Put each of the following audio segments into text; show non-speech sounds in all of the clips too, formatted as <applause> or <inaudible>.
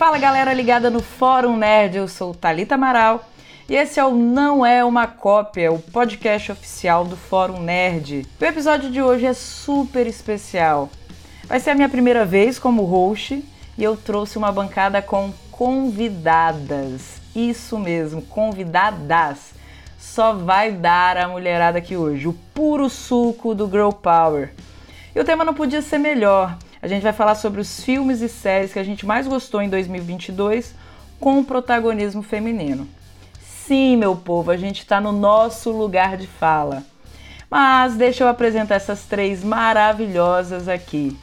Fala galera ligada no Fórum Nerd, eu sou Talita Amaral e esse é o Não É Uma Cópia, o podcast oficial do Fórum Nerd. O episódio de hoje é super especial. Vai ser a minha primeira vez como host e eu trouxe uma bancada com convidadas. Isso mesmo, convidadas. Só vai dar a mulherada aqui hoje, o puro suco do Girl Power. E o tema não podia ser melhor. A gente vai falar sobre os filmes e séries que a gente mais gostou em 2022 com protagonismo feminino. Sim, meu povo, a gente está no nosso lugar de fala. Mas deixa eu apresentar essas três maravilhosas aqui.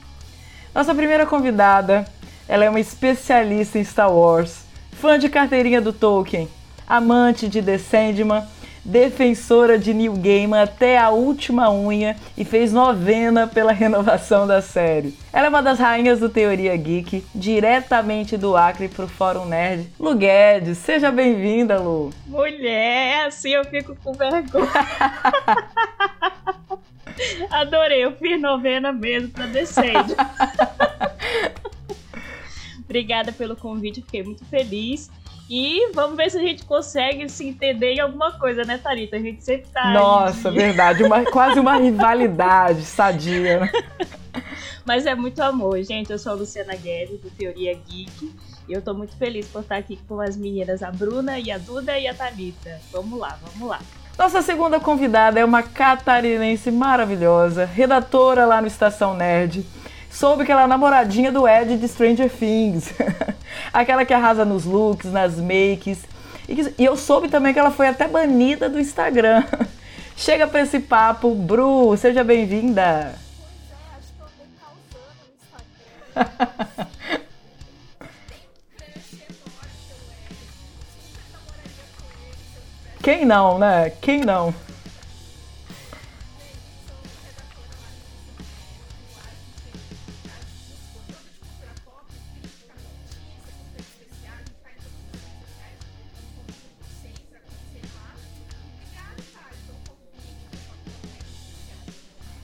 Nossa primeira convidada, ela é uma especialista em Star Wars, fã de carteirinha do Tolkien, amante de The Sandman defensora de Neil Gaiman até a última unha e fez novena pela renovação da série. Ela é uma das rainhas do Teoria Geek, diretamente do Acre pro Fórum Nerd. Lu Guedes, seja bem-vinda, Lu. Mulher, assim eu fico com vergonha. <laughs> Adorei, eu fiz novena mesmo pra descer. <laughs> Obrigada pelo convite, fiquei muito feliz. E vamos ver se a gente consegue se entender em alguma coisa, né, Tarita? A gente sempre tá. Nossa, verdade. Uma, quase uma rivalidade sadia. Mas é muito amor, gente. Eu sou a Luciana Guedes, do Teoria Geek. E eu tô muito feliz por estar aqui com as meninas, a Bruna e a Duda e a Thalita. Vamos lá, vamos lá. Nossa segunda convidada é uma catarinense maravilhosa, redatora lá no Estação Nerd soube que ela é namoradinha do Ed de Stranger Things. <laughs> Aquela que arrasa nos looks, nas makes. E, eu soube também que ela foi até banida do Instagram. <laughs> Chega pra esse papo, Bru, seja bem-vinda. <laughs> Quem não, né? Quem não?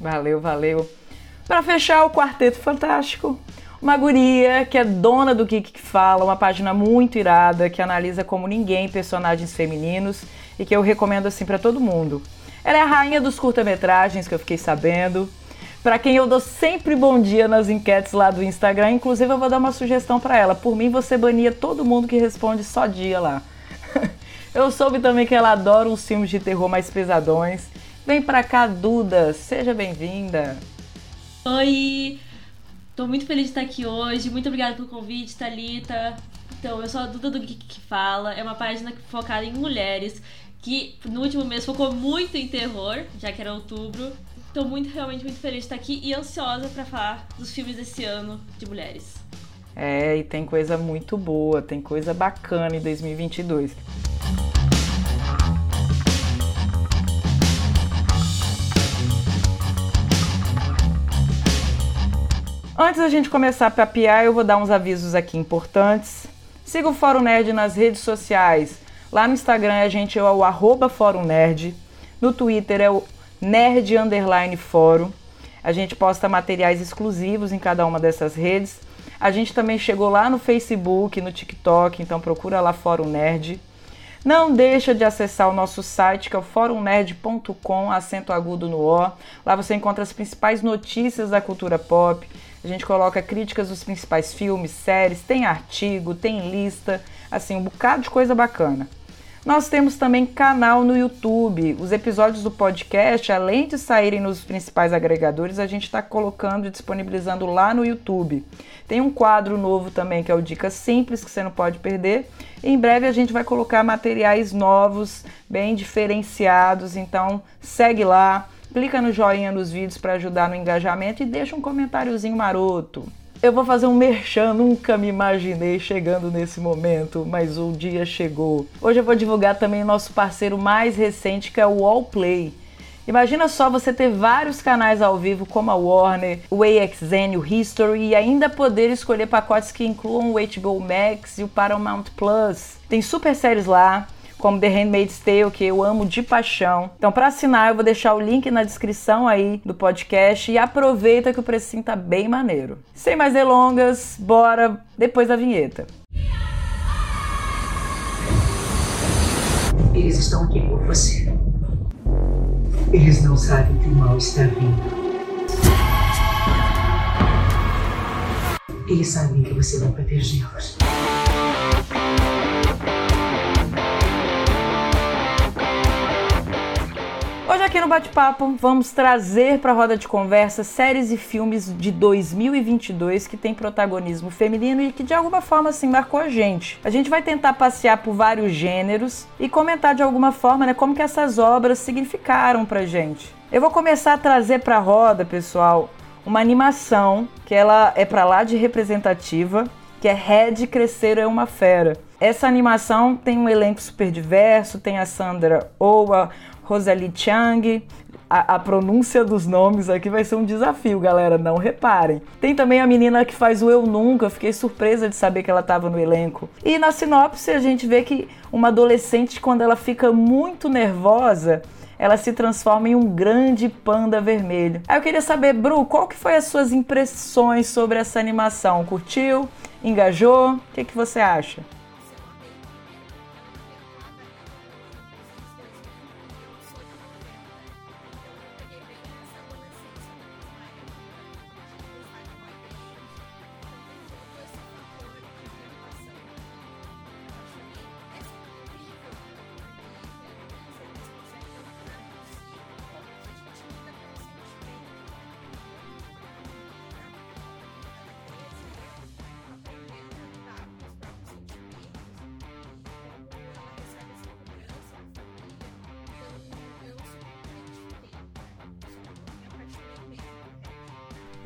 Valeu, valeu. Para fechar o Quarteto Fantástico, uma guria que é dona do Geek que Fala, uma página muito irada que analisa como ninguém personagens femininos e que eu recomendo assim para todo mundo. Ela é a rainha dos curta-metragens que eu fiquei sabendo. Para quem eu dou sempre bom dia nas enquetes lá do Instagram, inclusive eu vou dar uma sugestão para ela. Por mim você bania todo mundo que responde só dia lá. <laughs> eu soube também que ela adora os filmes de terror mais pesadões Vem pra cá, Duda, seja bem-vinda. Oi, tô muito feliz de estar aqui hoje. Muito obrigada pelo convite, Thalita. Então, eu sou a Duda do Geek que Fala. É uma página focada em mulheres que no último mês focou muito em terror, já que era outubro. Tô muito, realmente muito feliz de estar aqui e ansiosa para falar dos filmes desse ano de mulheres. É, e tem coisa muito boa, tem coisa bacana em 2022. Antes da gente começar a papiar, eu vou dar uns avisos aqui importantes. Siga o Fórum Nerd nas redes sociais. Lá no Instagram a gente é o arroba Fórum Nerd. No Twitter é o Nerd Underline Fórum. A gente posta materiais exclusivos em cada uma dessas redes. A gente também chegou lá no Facebook, no TikTok, então procura lá Fórum Nerd. Não deixa de acessar o nosso site, que é o forumnerd.com, acento agudo no O. Lá você encontra as principais notícias da cultura pop, a gente coloca críticas dos principais filmes, séries, tem artigo, tem lista, assim, um bocado de coisa bacana. Nós temos também canal no YouTube. Os episódios do podcast, além de saírem nos principais agregadores, a gente está colocando e disponibilizando lá no YouTube. Tem um quadro novo também que é o Dicas Simples, que você não pode perder. Em breve a gente vai colocar materiais novos, bem diferenciados. Então segue lá, clica no joinha nos vídeos para ajudar no engajamento e deixa um comentáriozinho maroto. Eu vou fazer um merchan, nunca me imaginei chegando nesse momento, mas o dia chegou. Hoje eu vou divulgar também o nosso parceiro mais recente, que é o Wallplay. Imagina só você ter vários canais ao vivo como a Warner, o AXN, o History e ainda poder escolher pacotes que incluam o HBO Max e o Paramount Plus. Tem super séries lá, como The Handmaid's Tale, que eu amo de paixão. Então, para assinar, eu vou deixar o link na descrição aí do podcast e aproveita que o precinho tá bem maneiro. Sem mais delongas, bora depois da vinheta. Eles estão aqui por você. Eles não sabem que o mal está vindo. Eles sabem que você vai protegê-los. Hoje aqui no Bate-Papo vamos trazer para a roda de conversa séries e filmes de 2022 que tem protagonismo feminino e que de alguma forma assim marcou a gente. A gente vai tentar passear por vários gêneros e comentar de alguma forma né, como que essas obras significaram pra gente. Eu vou começar a trazer para a roda, pessoal, uma animação que ela é para lá de representativa, que é Red Crescer é uma Fera. Essa animação tem um elenco super diverso, tem a Sandra Oa, Rosalie Chang, a, a, pronúncia dos nomes aqui vai ser um desafio, galera, não reparem. Tem também a menina que faz o Eu Nunca, fiquei surpresa de saber que ela estava no elenco. E na sinopse a gente vê que uma adolescente, quando ela fica muito nervosa, ela se transforma em um grande panda vermelho. Aí eu queria saber, Bru, qual que foi as suas impressões sobre essa animação? Curtiu? Engajou? O que, que você acha?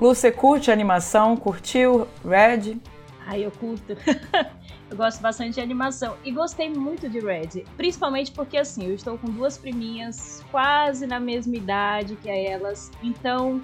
Você curte animação? Curtiu Red? Ai, eu curto. <laughs> eu gosto bastante de animação. E gostei muito de Red. Principalmente porque, assim, eu estou com duas priminhas quase na mesma idade que elas. Então,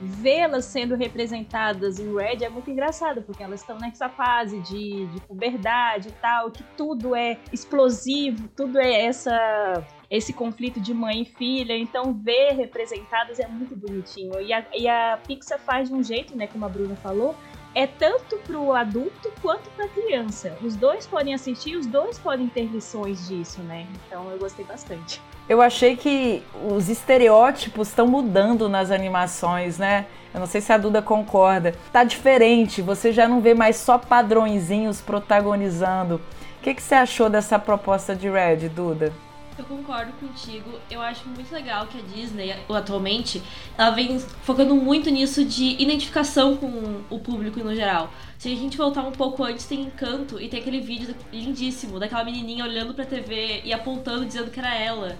vê-las sendo representadas em Red é muito engraçado, porque elas estão nessa fase de, de puberdade e tal, que tudo é explosivo, tudo é essa esse conflito de mãe e filha, então ver representadas é muito bonitinho. E a, e a Pixar faz de um jeito, né, como a Bruna falou, é tanto pro adulto quanto pra criança. Os dois podem assistir, os dois podem ter lições disso, né? Então eu gostei bastante. Eu achei que os estereótipos estão mudando nas animações, né? Eu não sei se a Duda concorda. Tá diferente, você já não vê mais só padrõezinhos protagonizando. O que, que você achou dessa proposta de Red, Duda? Eu concordo contigo. Eu acho muito legal que a Disney, atualmente, ela vem focando muito nisso de identificação com o público no geral. Se a gente voltar um pouco antes, tem Encanto e tem aquele vídeo lindíssimo daquela menininha olhando pra TV e apontando, dizendo que era ela.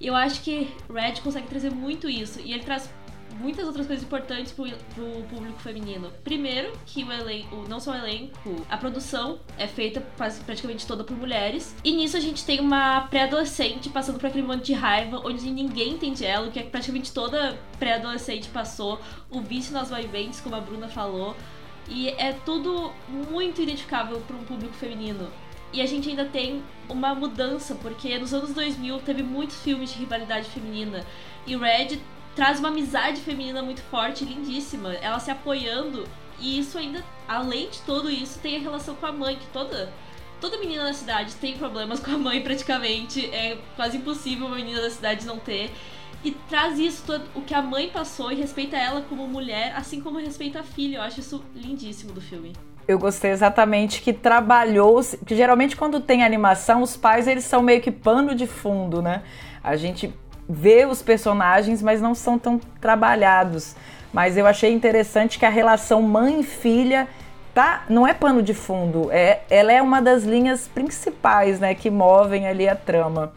E eu acho que Red consegue trazer muito isso. E ele traz muitas outras coisas importantes pro, pro público feminino. Primeiro, que o elenco, não só o elenco, a produção é feita praticamente toda por mulheres. E nisso a gente tem uma pré-adolescente passando por aquele monte de raiva, onde ninguém entende ela, que é praticamente toda pré-adolescente passou. O vício nas vaiventes, como a Bruna falou. E é tudo muito identificável para um público feminino. E a gente ainda tem uma mudança, porque nos anos 2000 teve muitos filmes de rivalidade feminina. E Red traz uma amizade feminina muito forte, lindíssima. Ela se apoiando. E isso ainda, além de tudo isso, tem a relação com a mãe, que toda. Toda menina da cidade tem problemas com a mãe, praticamente. É quase impossível uma menina da cidade não ter. E traz isso, todo, o que a mãe passou, e respeita ela como mulher, assim como respeita a filha. Eu acho isso lindíssimo do filme. Eu gostei exatamente que trabalhou, que geralmente quando tem animação, os pais eles são meio que pano de fundo, né? A gente vê os personagens, mas não são tão trabalhados. Mas eu achei interessante que a relação mãe-filha tá, não é pano de fundo, é, ela é uma das linhas principais, né, que movem ali a trama.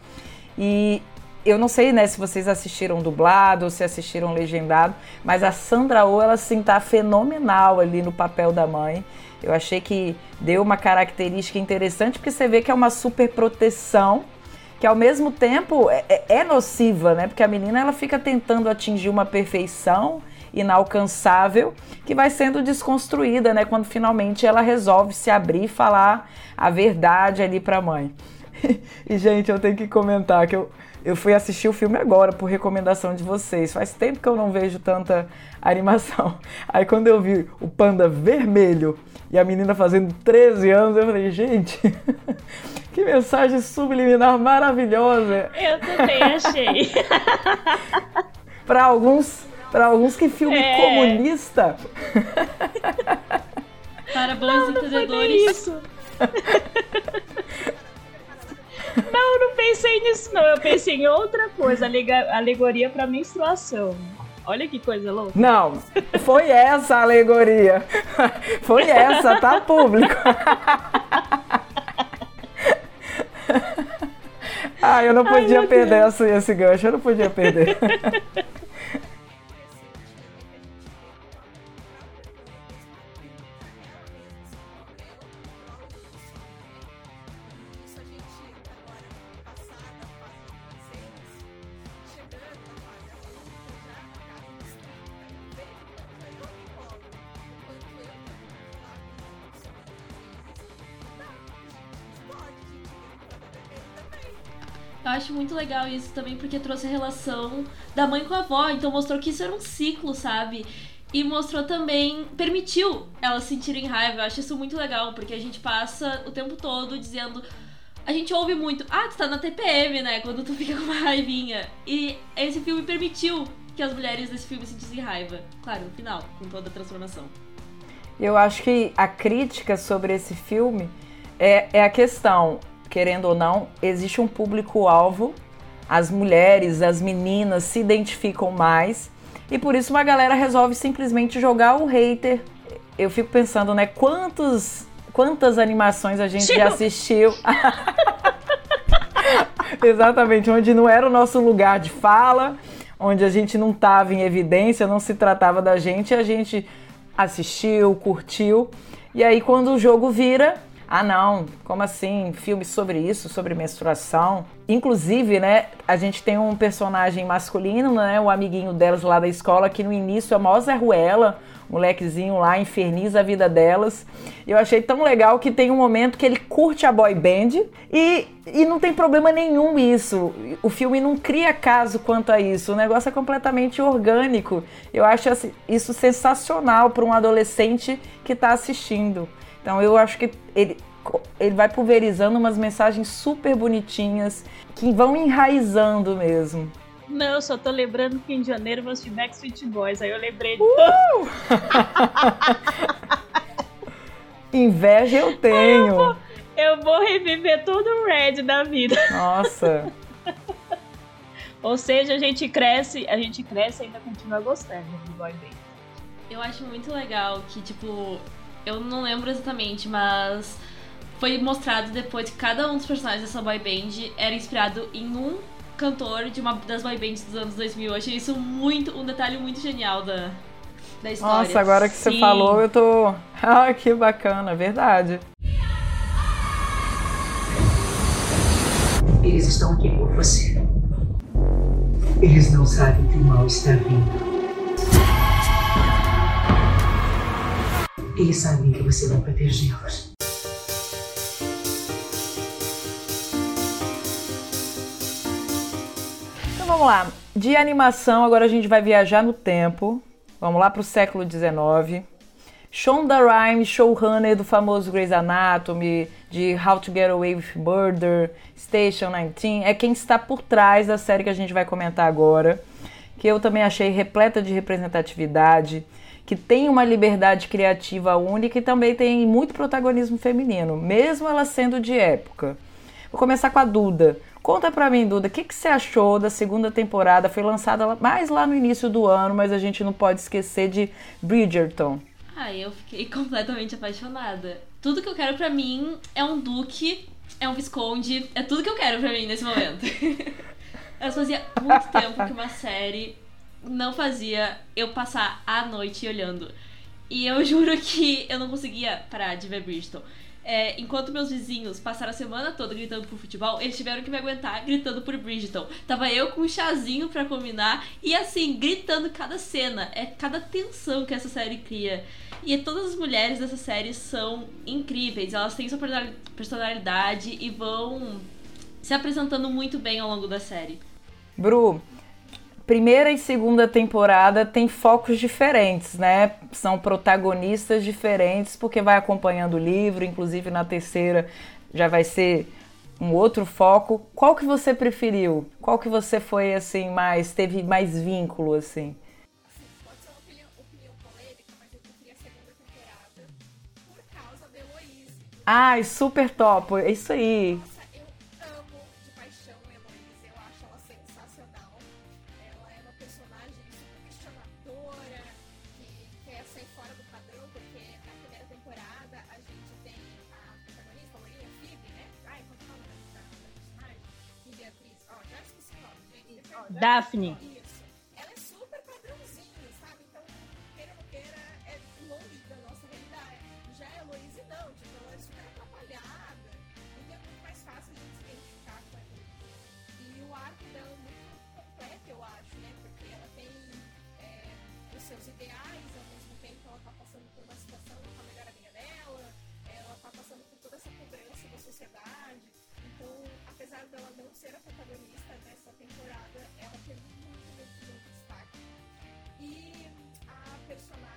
E eu não sei, né, se vocês assistiram dublado ou se assistiram legendado, mas a Sandra Oh, ela sim tá fenomenal ali no papel da mãe. Eu achei que deu uma característica interessante porque você vê que é uma super proteção que ao mesmo tempo é, é, é, nociva, né? Porque a menina ela fica tentando atingir uma perfeição inalcançável que vai sendo desconstruída, né? Quando finalmente ela resolve se abrir e falar a verdade ali para a mãe. <laughs> e gente, eu tenho que comentar que eu eu fui assistir o filme agora por recomendação de vocês. Faz tempo que eu não vejo tanta animação. <laughs> Aí quando eu vi o panda vermelho e a menina fazendo 13 anos, eu falei, gente, <laughs> Que mensagem subliminar maravilhosa. Eu também achei. <laughs> para alguns, para alguns que filme é. comunista. Para bons não, isso. Não, não pensei nisso não. Eu pensei em outra coisa, alegoria para menstruação. Olha que coisa louca. Não, foi essa a alegoria. Foi essa, tá público. Ah, eu não podia Ai, perder esse, esse gancho, eu não podia perder. Acho muito legal isso também porque trouxe a relação da mãe com a avó, então mostrou que isso era um ciclo, sabe? E mostrou também, permitiu elas sentirem raiva. Eu acho isso muito legal, porque a gente passa o tempo todo dizendo. A gente ouve muito, ah, tu tá na TPM, né? Quando tu fica <laughs> com uma raivinha. E esse filme permitiu que as mulheres desse filme sentissem raiva. Claro, no final, com toda a transformação. Eu acho que a crítica sobre esse filme é, é a questão querendo ou não, existe um público-alvo. As mulheres, as meninas se identificam mais. E por isso uma galera resolve simplesmente jogar o hater. Eu fico pensando, né? Quantos, quantas animações a gente já assistiu. <laughs> Exatamente, onde não era o nosso lugar de fala, onde a gente não estava em evidência, não se tratava da gente, a gente assistiu, curtiu. E aí, quando o jogo vira, ah, não, como assim? Filme sobre isso, sobre menstruação. Inclusive, né, a gente tem um personagem masculino, né, o amiguinho delas lá da escola, que no início é mó Zé Ruela, molequezinho lá, inferniza a vida delas. Eu achei tão legal que tem um momento que ele curte a boy band e, e não tem problema nenhum isso. O filme não cria caso quanto a isso. O negócio é completamente orgânico. Eu acho isso sensacional para um adolescente que está assistindo. Então eu acho que ele, ele vai pulverizando umas mensagens super bonitinhas que vão enraizando mesmo. Não, eu só tô lembrando que em janeiro vou assistir Backstreet Boys, aí eu lembrei de. Uh! <laughs> Inveja eu tenho. Eu vou, eu vou reviver todo o Red da vida. Nossa. <laughs> Ou seja, a gente cresce, a gente cresce e ainda continua gostando de boy band. Eu acho muito legal que, tipo, eu não lembro exatamente, mas foi mostrado depois que cada um dos personagens dessa boy band era inspirado em um cantor de uma das boy bands dos anos 2000. Eu achei isso muito, um detalhe muito genial da, da história. Nossa, agora que Sim. você falou, eu tô. <laughs> Ah, que bacana, verdade. Eles estão aqui por você. Eles não sabem que o mal está vindo. Eles sabem que você vai protegê-los. Então vamos lá. De animação, agora a gente vai viajar no tempo. Vamos lá para o século XIX. Shonda Rhimes, showrunner do famoso Grey's Anatomy, de How to Get Away with Murder, Station 19, é quem está por trás da série que a gente vai comentar agora, que eu também achei repleta de representatividade que tem uma liberdade criativa única e também tem muito protagonismo feminino, mesmo ela sendo de época. Vou começar com a Duda. Conta pra mim, Duda, o que, que você achou da segunda temporada? Foi lançada mais lá no início do ano, mas a gente não pode esquecer de Bridgerton. Ah, eu fiquei <laughs> completamente apaixonada. Tudo que eu quero para mim é um duque, é um visconde, é tudo que eu quero para mim nesse momento. <laughs> eu fazia muito tempo que uma série não fazia eu passar a noite olhando. E eu <laughs> juro que eu não conseguia parar de ver Bristol. É, enquanto meus vizinhos passaram a semana toda gritando por futebol, eles tiveram que me aguentar gritando por Bridgeton. Tava eu com um chazinho para combinar e assim, gritando cada cena. É cada tensão que essa série cria. E todas as mulheres dessa série são incríveis. Elas têm sua personalidade e vão se apresentando muito bem ao longo da série. Bru, primeira e segunda temporada tem focos diferentes, né? São protagonistas diferentes, porque vai acompanhando o livro, inclusive na terceira já vai ser um outro foco. Qual que você preferiu? Qual que você foi assim mais teve mais vínculo assim? Ai, super top. É isso aí. Daphne. Ela é super padrãozinho, sabe? Então, queira ou queira, é longe da nossa realidade. Já a não, tipo, ela é super atrapalhada. Então é muito mais fácil a gente identificar com ela. E o arco dela é muito completo, eu acho, né? Porque ela tem é, os seus ideais, ao mesmo tempo ela tá passando por uma situação a melhor amiga dela, ela tá passando por toda essa cobrança da sociedade. Então, apesar dela não ser a protagonista E a personagem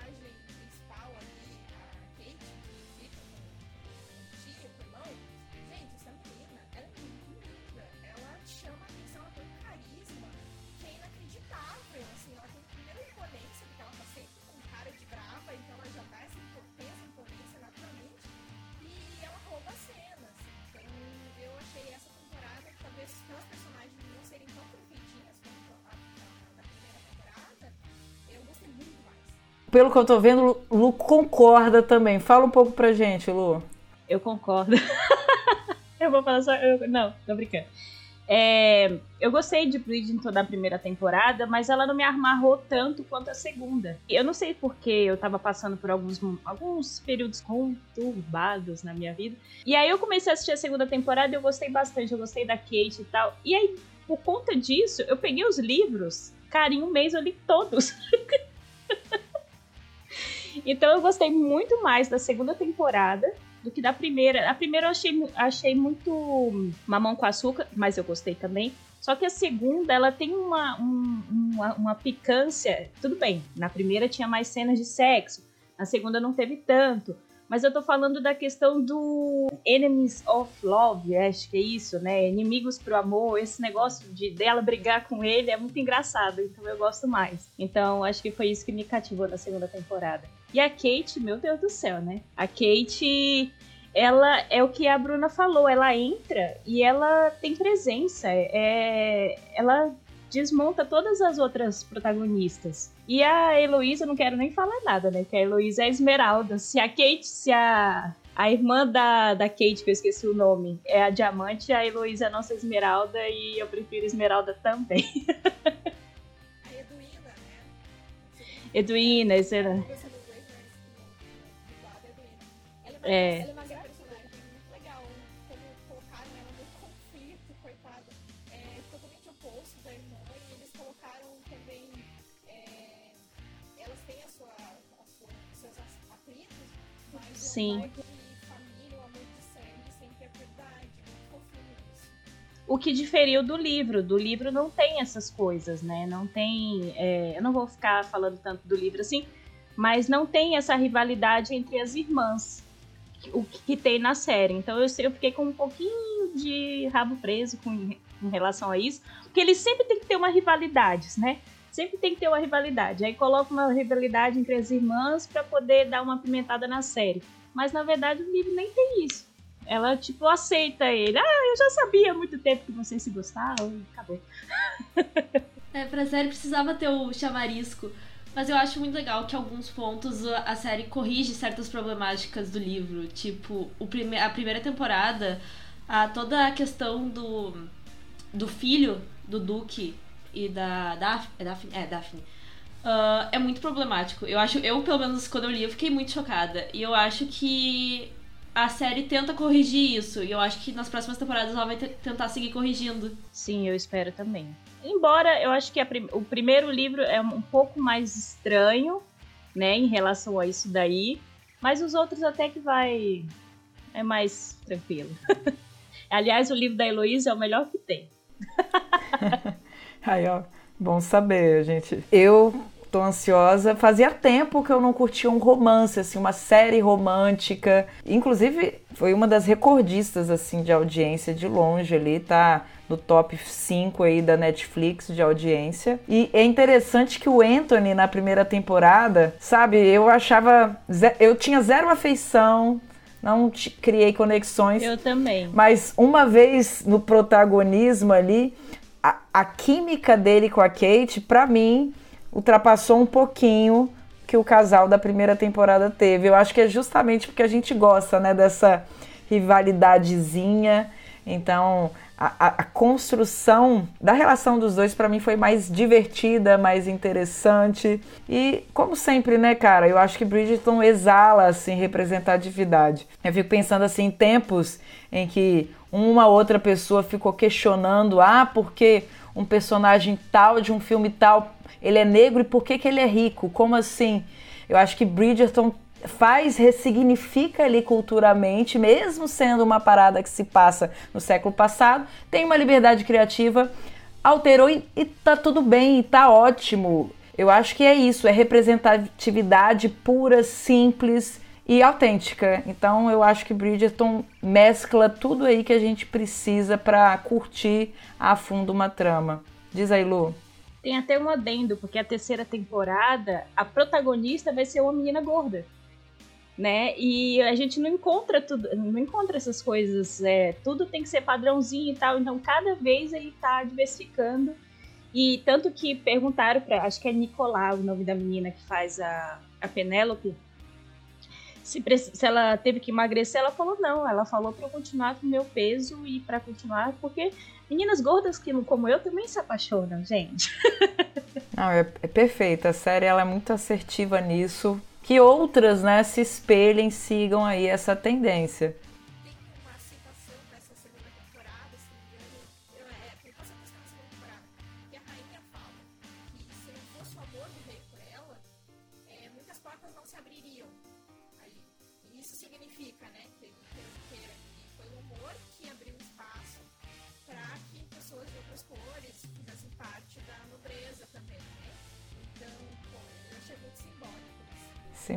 Pelo que eu tô vendo, Lu, Lu concorda também. Fala um pouco pra gente, Lu. Eu concordo. <laughs> eu vou falar só. eu- não, tô brincando. É, eu gostei de Bridgerton da primeira temporada, mas ela não me amarrou tanto quanto a segunda. Eu não sei porque eu tava passando por alguns, alguns períodos conturbados na minha vida. E aí eu comecei a assistir a segunda temporada e eu gostei bastante. Eu gostei da Kate e tal. E aí, por conta disso, eu peguei os livros. Cara, em um mês eu li todos. <laughs> então eu gostei muito mais da segunda temporada do que da primeira. A primeira eu achei, achei muito mamão com açúcar, mas eu gostei também. Só que a segunda, ela tem uma, um- uma, uma picância. Tudo bem, na primeira tinha mais cenas de sexo, na segunda não teve tanto. Mas eu tô falando da questão do Enemies of Love, acho que é isso, né? Inimigos pro amor, esse negócio de dela brigar com ele é muito engraçado, então eu gosto mais. Então acho que foi isso que me cativou na segunda temporada. E a Kate, meu Deus do céu, né? A Kate, ela é o que a Bruna falou, ela entra e ela tem presença, é, ela desmonta todas as outras protagonistas. E a Heloísa, não quero nem falar nada, né? Que a Heloísa é a Esmeralda. Se a Kate, se a, a irmã da, da Kate, que eu esqueci o nome, é a Diamante, a Heloísa é a nossa Esmeralda e eu prefiro Esmeralda também. <laughs> A Eduína, né? Edwina, esse é, É. ela é uma personagem muito legal. Como colocaram ela no conflito, coitada. É totalmente oposto da irmã. E eles colocaram também. é, elas têm a sua, a sua, seus atritos, mas Sim. o família, o amor de sangue sempre é verdade. Muito isso. o que diferiu do livro. Do livro não tem essas coisas, né? Não tem. é, eu não vou ficar falando tanto do livro assim, mas não tem essa rivalidade entre as irmãs. O que tem na série. Então eu, eu fiquei com um pouquinho de rabo preso com, em relação a isso. Porque eles sempre tem que ter uma rivalidade, né? Sempre tem que ter uma rivalidade. Aí coloca uma rivalidade entre as irmãs para poder dar uma pimentada na série. Mas na verdade o livro nem tem isso. Ela, tipo, aceita ele. Ah, eu já sabia há muito tempo que vocês se gostavam acabou. É, pra série precisava ter o chamarisco. Mas eu acho muito legal que alguns pontos a série corrige certas problemáticas do livro. Tipo, o prime a primeira temporada, a, toda a questão do, do filho do Duque e da Daphne. É Daphne? É, Daphne. Ah, é muito problemático. Eu acho, eu, pelo menos, quando eu li, eu fiquei muito chocada. E eu acho que a série tenta corrigir isso. E eu acho que nas próximas temporadas ela vai te- tentar seguir corrigindo. Sim, eu espero também. Embora eu acho que prim- o primeiro livro é um pouco mais estranho, né, em relação a isso daí. Mas os outros até que vai. É mais tranquilo. <laughs> Aliás, o livro da Heloísa é o melhor que tem. <laughs> Aí, ó, bom saber, gente. Eu tô ansiosa. Fazia tempo que eu não curtia um romance, assim, uma série romântica. Inclusive, foi uma das recordistas, assim, de audiência de longe ali, tá? No top 5 aí da Netflix de audiência. E é interessante que o Anthony, na primeira temporada, sabe, eu achava. Eu tinha zero afeição, não criei conexões. Eu também. Mas uma vez no protagonismo ali, a, a química dele com a Kate, para mim, ultrapassou um pouquinho que o casal da primeira temporada teve. Eu acho que é justamente porque a gente gosta, né, dessa rivalidadezinha. Então, a, a, a construção da relação dos dois para mim foi mais divertida, mais interessante. E, como sempre, né, cara, eu acho que Bridgerton exala, assim, representatividade. Eu fico pensando, assim, em tempos em que uma outra pessoa ficou questionando, ah, porque um personagem tal de um filme tal, ele é negro e por que, que ele é rico? Como assim? Eu acho que Bridgerton faz, ressignifica ali culturalmente, mesmo sendo uma parada que se passa no século passado, tem uma liberdade criativa, alterou e, e tá tudo bem, e tá ótimo. Eu acho que é isso, é representatividade pura, simples e autêntica. Então eu acho que Bridgerton mescla tudo aí que a gente precisa para curtir a fundo uma trama. Diz aí, Lu. Tem até um adendo, porque a terceira temporada, a protagonista vai ser uma menina gorda né? E a gente não encontra tudo, não encontra essas coisas, é, tudo tem que ser padrãozinho e tal, então cada vez ele tá diversificando. E tanto que perguntaram para, acho que é Nicolau, o nome da menina que faz a, a Penélope, se, se ela teve que emagrecer, ela falou não, ela falou para eu continuar com o meu peso e para continuar, porque meninas gordas que como eu também se apaixonam, gente. <laughs> Não, é, é perfeita, a série ela é muito assertiva nisso que outras né, se espelhem, sigam aí essa tendência.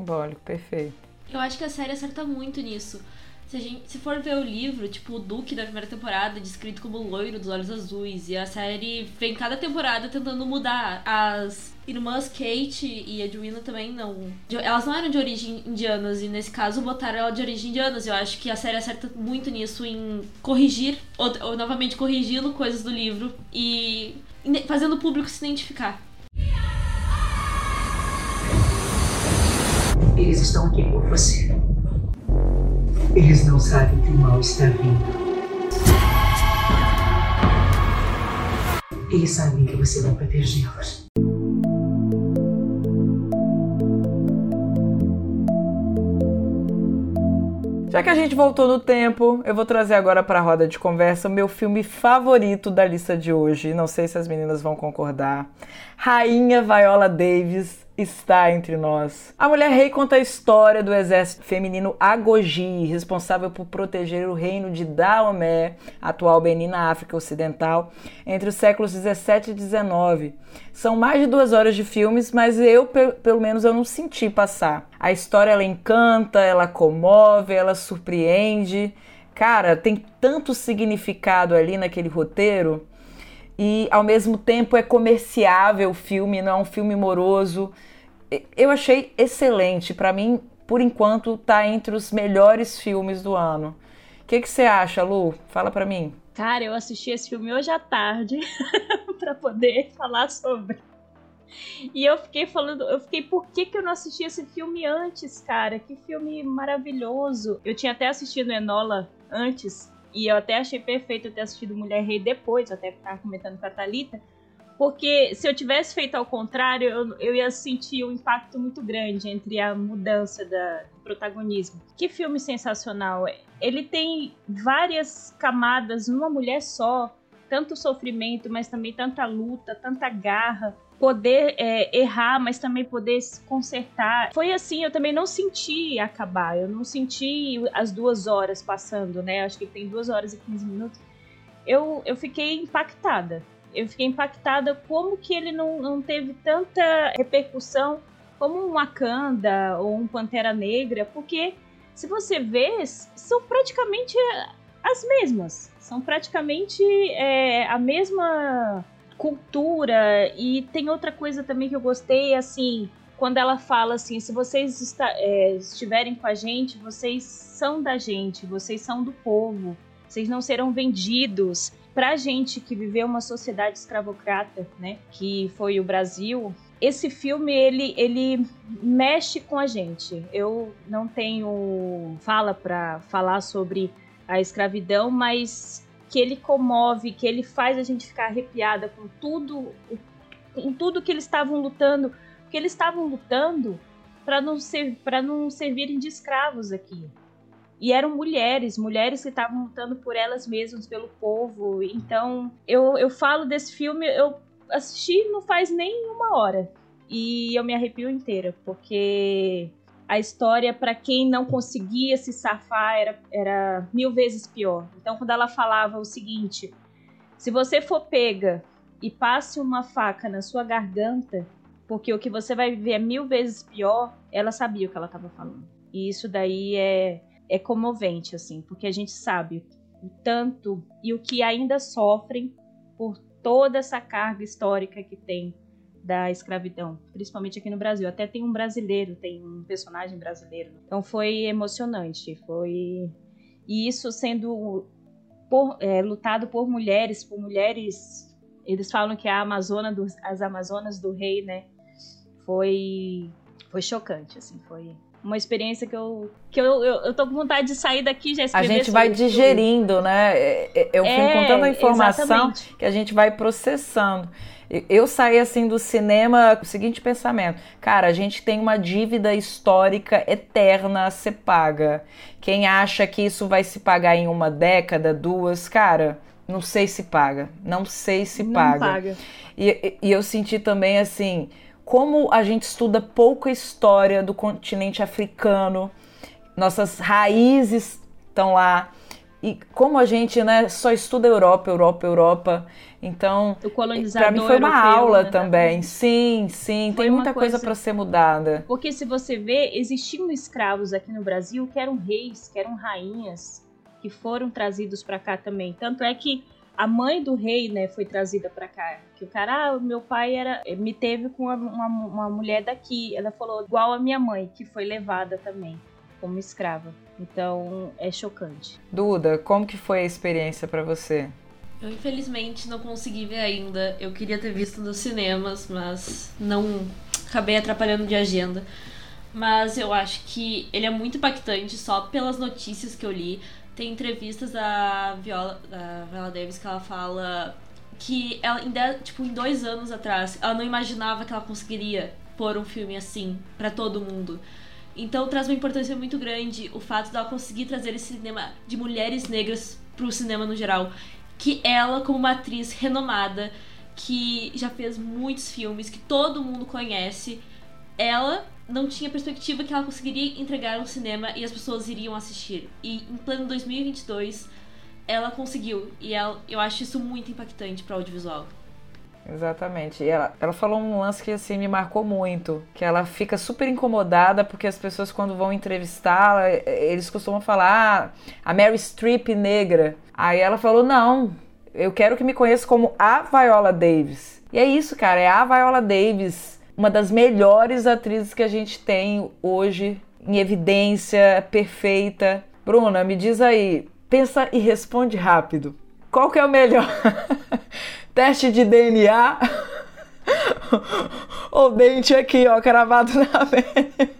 Simbólico, perfeito. Eu acho que a série acerta muito nisso. Se, gente, se for ver o livro, tipo, o Duque da primeira temporada, descrito como loiro dos olhos azuis, e a série vem cada temporada tentando mudar. As irmãs Kate e Edwina também não. Elas não eram de origem indianas, e nesse caso botaram ela de origem indianas. Eu acho que a série acerta muito nisso, em corrigir, ou, ou novamente corrigindo coisas do livro e fazendo o público se identificar. Eles estão aqui por você. Eles não sabem que o mal está vindo. Eles sabem que você vai protegê-los. Já que a gente voltou no tempo, eu vou trazer agora para a roda de conversa o meu filme favorito da lista de hoje. Não sei se as meninas vão concordar. Rainha Viola Davis está entre nós. A Mulher Rei conta a história do exército feminino Agogi, responsável por proteger o reino de Daomé, atual Benin na África Ocidental, entre os séculos 17 e 19. São mais de duas horas de filmes, mas eu, pelo menos, eu não senti passar. A história, ela encanta, ela comove, ela surpreende. Cara, tem tanto significado ali naquele roteiro e ao mesmo tempo é comerciável o filme, não é um filme moroso. Eu achei excelente. Para mim, por enquanto, tá entre os melhores filmes do ano. O que, você acha, Lu? Fala para mim. Cara, eu assisti esse filme hoje à tarde <laughs> para poder falar sobre. E eu fiquei falando, eu fiquei, por que, que eu não assisti esse filme antes, cara? Que filme maravilhoso. Eu tinha até assistido Enola antes, e eu até achei perfeito ter assistido Mulher Rei depois, eu até estava comentando com a Thalita, porque se eu tivesse feito ao contrário, eu, eu ia sentir um impacto muito grande entre a mudança da, do protagonismo. Que filme sensacional! Ele tem várias camadas numa mulher só, tanto sofrimento, mas também tanta luta, tanta garra poder é, errar, mas também poder se consertar. Foi assim, eu também não senti acabar, eu não senti as duas horas passando, né? Acho que tem duas horas e 15 minutos. Eu, eu fiquei impactada. eu fiquei impactada como que ele não, não teve tanta repercussão como um Wakanda ou um Pantera Negra, porque se você vê, são praticamente as mesmas. São praticamente é, a mesma cultura. E tem outra coisa também que eu gostei, assim, quando ela fala assim: se vocês está, é, estiverem com a gente, vocês são da gente, vocês são do povo, vocês não serão vendidos. Pra gente que viveu uma sociedade escravocrata, né, que foi o Brasil, esse filme ele, ele mexe com a gente. Eu não tenho fala para falar sobre a escravidão, mas que ele comove, que ele faz a gente ficar arrepiada com tudo, com tudo que eles estavam lutando, porque eles estavam lutando para não ser para não servirem de escravos aqui. E eram mulheres, mulheres que estavam lutando por elas mesmas, pelo povo. Então, eu, eu falo desse filme, eu assisti não faz nem uma hora. E eu me arrepio inteira, porque a história, para quem não conseguia se safar, era, era mil vezes pior. Então, quando ela falava o seguinte: se você for pega e passe uma faca na sua garganta, porque o que você vai viver é mil vezes pior, ela sabia o que ela estava falando. E isso daí é, é comovente, assim, porque a gente sabe o tanto e o que ainda sofrem por toda essa carga histórica que tem da escravidão, principalmente aqui no Brasil. Até tem um brasileiro, tem um personagem brasileiro. Então foi emocionante, foi e isso sendo por, é, lutado por mulheres, por mulheres. Eles falam que a Amazona do, as Amazonas do Rei, né? Foi foi chocante, assim, foi uma experiência que eu que eu, eu, eu tô com vontade de sair daqui já escrever A gente vai digerindo, tudo. né? É, é, é o filme é, com tanta informação exatamente. que a gente vai processando. Eu saí assim do cinema com o seguinte pensamento: cara, a gente tem uma dívida histórica eterna a ser paga. Quem acha que isso vai se pagar em uma década, duas, cara, não sei se paga. Não sei se não paga. paga. E, e eu senti também assim como a gente estuda pouco a história do continente africano, nossas raízes estão lá. E como a gente né, só estuda Europa, Europa, Europa, então para mim foi uma europeu, aula né, também. Sim, sim, foi tem muita coisa, coisa para ser mudada. Porque se você vê, existiam escravos aqui no Brasil que eram reis, que eram rainhas, que foram trazidos para cá também. Tanto é que a mãe do rei, né, foi trazida para cá. Que o cara, ah, meu pai era, me teve com uma, uma, uma mulher daqui. Ela falou igual a minha mãe, que foi levada também como escrava. Então é chocante. Duda, como que foi a experiência para você? Eu infelizmente não consegui ver ainda. Eu queria ter visto nos cinemas, mas não acabei atrapalhando de agenda. Mas eu acho que ele é muito impactante só pelas notícias que eu li. Tem entrevistas da Viola, da Viola Davis que ela fala que ela, em, tipo, em dois anos atrás, ela não imaginava que ela conseguiria pôr um filme assim para todo mundo. Então traz uma importância muito grande o fato dela conseguir trazer esse cinema de mulheres negras pro cinema no geral. Que ela, como uma atriz renomada, que já fez muitos filmes, que todo mundo conhece, ela não tinha perspectiva que ela conseguiria entregar um cinema e as pessoas iriam assistir. E em pleno 2022, ela conseguiu. E ela, eu acho isso muito impactante para o audiovisual. Exatamente. E ela, ela falou um lance que assim me marcou muito, que ela fica super incomodada porque as pessoas quando vão entrevistá-la, eles costumam falar ah, a Mary Streep negra. Aí ela falou: "Não, eu quero que me conheça como a Viola Davis". E é isso, cara, é a Viola Davis, uma das melhores atrizes que a gente tem hoje em evidência, perfeita. Bruna, me diz aí, pensa e responde rápido. Qual que é o melhor? <laughs> teste de DNA <laughs> ou dente aqui, ó, cravado na <laughs> pele.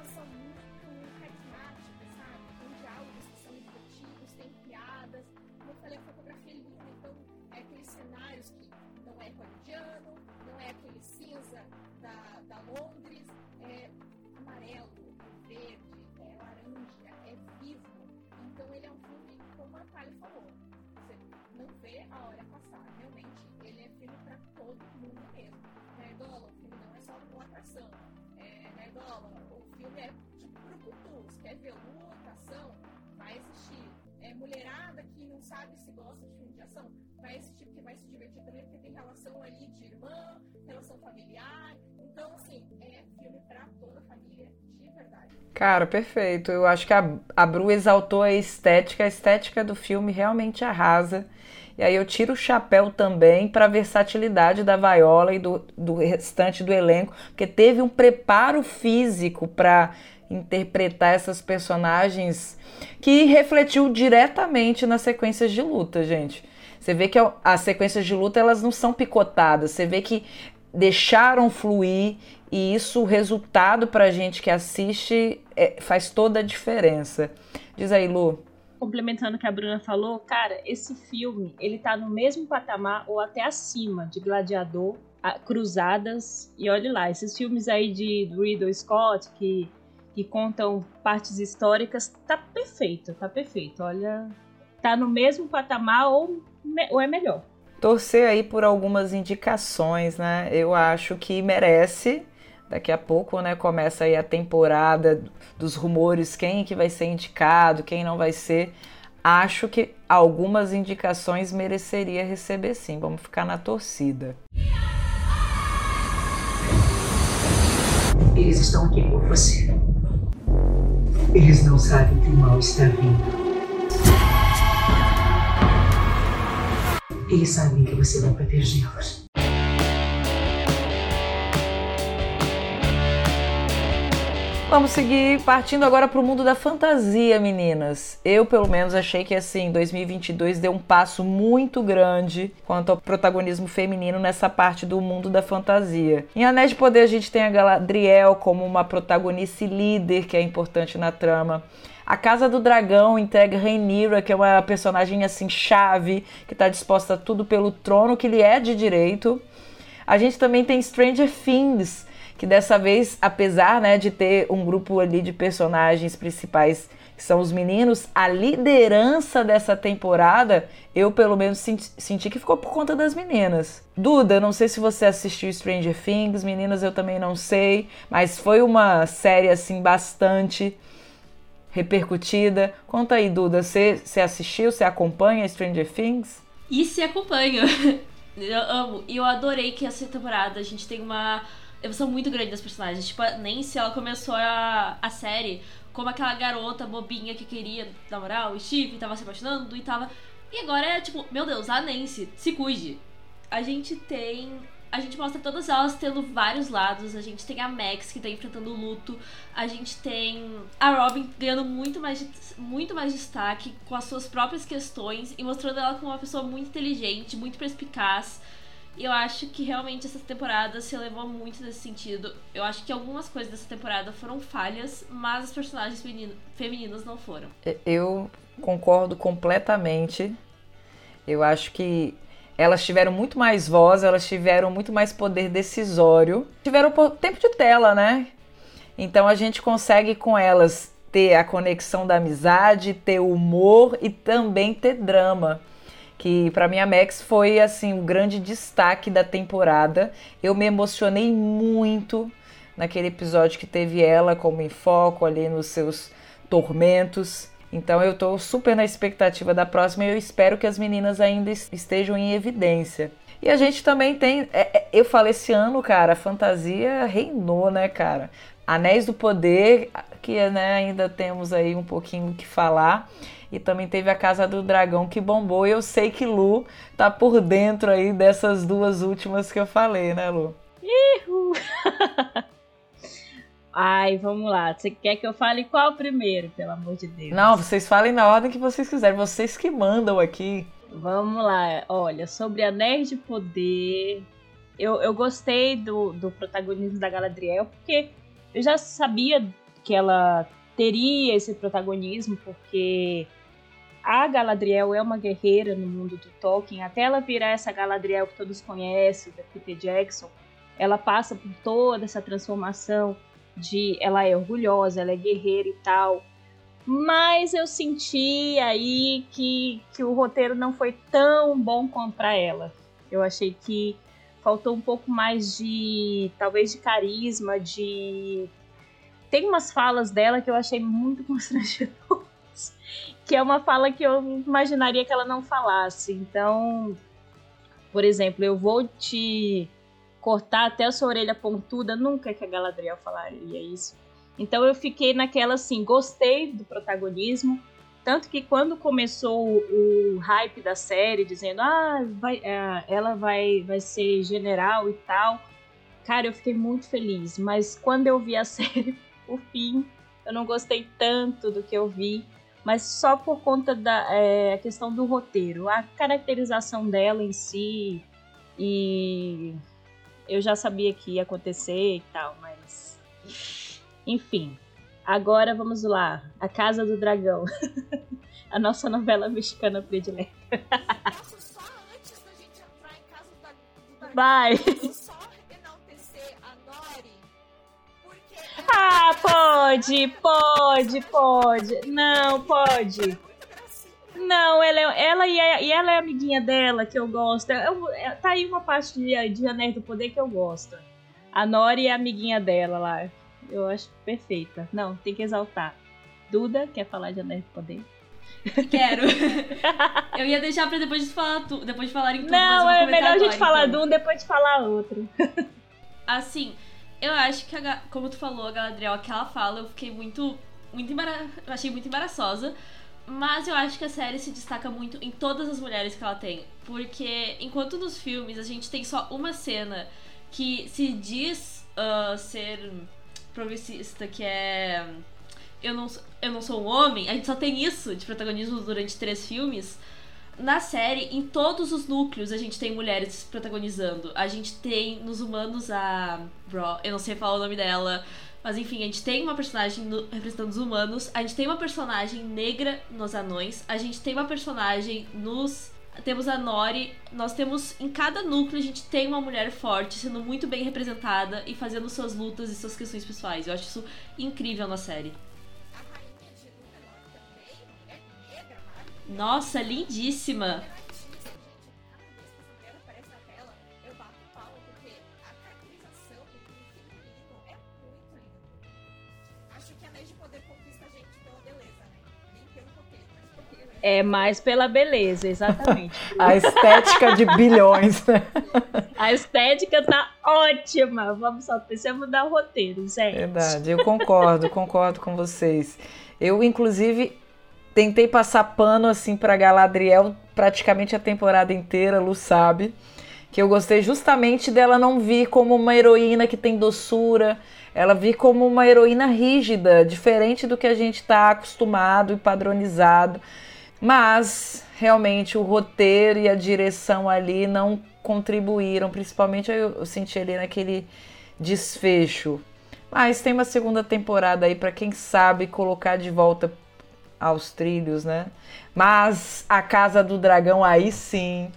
Elas são muito carismáticas, sabe? Tem diálogos que são divertidos, tem piadas. Como eu falei, a fotografia é linda, então é aqueles cenários que não é hollywoodiano, não é aquele cinza da, da Londres, é amarelo, verde, é laranja, é vivo. Então ele é um filme, como a Thalia falou, você não vê a hora passar. Realmente, ele é filme pra todo mundo mesmo. Nerdola, o filme não é só uma atração. É, Nerdola, o filme é tipo brucutu. Se quer ver luta, ação, vai assistir. É, mulherada que não sabe se gosta de filme de ação, vai assistir porque vai se divertir também, porque tem relação ali de irmã, relação familiar. Então, assim, é filme pra toda a família, de verdade. Cara, perfeito. Eu acho que a, a Bru exaltou a estética. A estética do filme realmente arrasa. E aí eu tiro o chapéu também para a versatilidade da Viola e do, do restante do elenco, porque teve um preparo físico para interpretar essas personagens que refletiu diretamente nas sequências de luta, gente. Você vê que a- as sequências de luta elas não são picotadas, você vê que deixaram fluir e isso, o resultado pra gente que assiste, é, faz toda a diferença. Diz aí, Lu. Complementando o que a Bruna falou, cara, esse filme, ele tá no mesmo patamar ou até acima de Gladiador, Cruzadas, e olhe lá, esses filmes aí de Ridley Scott, que, que contam partes históricas, tá perfeito, tá perfeito, olha, tá no mesmo patamar ou, ou é melhor. torcer aí por algumas indicações, né? Eu acho que merece. Daqui a pouco, né, começa aí a temporada dos rumores, quem que vai ser indicado, quem não vai ser. Acho que algumas indicações mereceria receber sim. Vamos ficar na torcida. Eles estão aqui por você. Eles não sabem que o mal está vindo. Eles sabem que você vai protegê-los. Vamos seguir partindo agora para o mundo da fantasia, meninas. Eu, pelo menos, achei que assim, 2022 deu um passo muito grande quanto ao protagonismo feminino nessa parte do mundo da fantasia. Em Anéis de Poder, a gente tem a Galadriel como uma protagonista e líder que é importante na trama. A Casa do Dragão entrega Rhaenyra, que é uma personagem assim chave, que está disposta a tudo pelo trono que lhe é de direito. A gente também tem Stranger Things, que dessa vez, apesar né, de ter um grupo ali de personagens principais que são os meninos, a liderança dessa temporada, eu pelo menos senti, que ficou por conta das meninas. Duda, não sei se você assistiu Stranger Things, meninas eu também não sei, mas foi uma série assim bastante repercutida. Conta aí, Duda, você, você assistiu, você acompanha Stranger Things? E se acompanho. <laughs> Eu amo. E eu adorei que essa temporada a gente tem uma evolução muito grande das personagens. Tipo, a Nancy, ela começou a, a série como aquela garota bobinha que queria namorar o Steve, tava se apaixonando e tava. E agora é tipo, meu Deus, a Nancy, se cuide. A gente tem. A gente mostra todas elas tendo vários lados. A gente tem a Max que tá enfrentando o luto. A gente tem a Robin ganhando muito mais, muito mais destaque com as suas próprias questões e mostrando ela como uma pessoa muito inteligente, muito perspicaz. E eu acho que realmente essa temporada se elevou muito nesse sentido. Eu acho que algumas coisas dessa temporada foram falhas, mas as personagens femininas não foram. Eu concordo completamente. Eu acho que elas tiveram muito mais voz, elas tiveram muito mais poder decisório, tiveram tempo de tela, né? Então a gente consegue com elas ter a conexão da amizade, ter humor e também ter drama. Que para mim a Max foi assim o grande destaque da temporada. Eu me emocionei muito naquele episódio que teve ela como em foco ali nos seus tormentos. Então eu tô super na expectativa da próxima e eu espero que as meninas ainda estejam em evidência. E a gente também tem. É, é, eu falei esse ano, cara, a fantasia reinou, né, cara? Anéis do Poder, que né, ainda temos aí um pouquinho que falar. E também teve a Casa do Dragão que bombou. E eu sei que Lu tá por dentro aí dessas duas últimas que eu falei, né, Lu? Ihu! <laughs> Ai, vamos lá. Você quer que eu fale qual primeiro, pelo amor de Deus? Não, vocês falem na ordem que vocês quiserem. Vocês que mandam aqui. Vamos lá. Olha, sobre Anéis de Poder, eu, eu gostei do, do protagonismo da Galadriel, porque eu já sabia que ela teria esse protagonismo, porque a Galadriel é uma guerreira no mundo do Tolkien. Até ela virar essa Galadriel que todos conhecem, da Peter Jackson, ela passa por toda essa transformação de ela é orgulhosa, ela é guerreira e tal. Mas eu senti aí que, que o roteiro não foi tão bom contra ela. Eu achei que faltou um pouco mais de, talvez, de carisma, de. Tem umas falas dela que eu achei muito <laughs> constrangedoras, que é uma fala que eu imaginaria que ela não falasse. Então, por exemplo, eu vou te cortar até a sua orelha pontuda, nunca que a Galadriel falaria isso. Então eu fiquei naquela assim, gostei do protagonismo, tanto que quando começou o, o hype da série, dizendo, ah, vai, é, ela vai, vai ser general e tal, cara, eu fiquei muito feliz. Mas quando eu vi a <laughs> série, o fim, eu não gostei tanto do que eu vi, mas só por conta da é, questão do roteiro, a caracterização dela em si e eu já sabia que ia acontecer e tal, mas. Enfim. Agora vamos lá. A Casa do Dragão. <laughs> a nossa novela mexicana predileta. Só Ah, pode, pode, pode. Não, pode. Não, ela, é, ela e, a- e ela é amiguinha dela que eu gosto. Eu- é- tá aí uma parte de, de Anéis do Poder que eu gosto. A Nori é a amiguinha dela lá. Eu acho perfeita. Não, tem que exaltar. Duda, quer falar de Anéis do Poder? Quero. <laughs> eu ia deixar pra depois de falar tu, depois de falarem tudo, Não, é melhor a gente agora, falar então. de um depois de falar outro. Assim, eu acho que, a como tu falou, a Galadriel, aquela fala, eu fiquei muito. muito embara... achei muito embaraçosa. Mas eu acho que a série se destaca muito em todas as mulheres que ela tem. Porque enquanto nos filmes a gente tem só uma cena que se diz ah, ser progressista, que é. Eu não, eu não sou um homem, a gente só tem isso de protagonismo durante três filmes. Na série, em todos os núcleos, a gente tem mulheres protagonizando. A gente tem nos humanos a. Bro, eu não sei falar o nome dela. Mas enfim, a gente tem uma personagem no- representando os humanos. A gente tem uma personagem negra nos anões. A gente tem uma personagem nos. Temos a Nori. Nós temos. Em cada núcleo, a gente tem uma mulher forte, sendo muito bem representada e fazendo suas lutas e suas questões pessoais. Eu acho isso incrível na série. Do feminino muito linda. Acho que Anéis de Poder conquista a gente pela beleza? Nem pelo roteiro, mas pela beleza. É mais pela beleza, exatamente. <laughs> A estética de bilhões, né? A estética tá ótima. Vamos só precisar mudar o roteiro, gente. Verdade, eu concordo, concordo com vocês. Eu, inclusive, tentei passar pano assim pra Galadriel praticamente a temporada inteira, Lu sabe. Que eu gostei justamente dela não vir como uma heroína que tem doçura, ela vir como uma heroína rígida, diferente do que a gente está acostumado e padronizado. Mas realmente o roteiro e a direção ali não contribuíram, principalmente eu senti ali naquele desfecho. Mas tem uma segunda temporada aí para quem sabe colocar de volta aos trilhos, né? Mas a Casa do Dragão aí sim,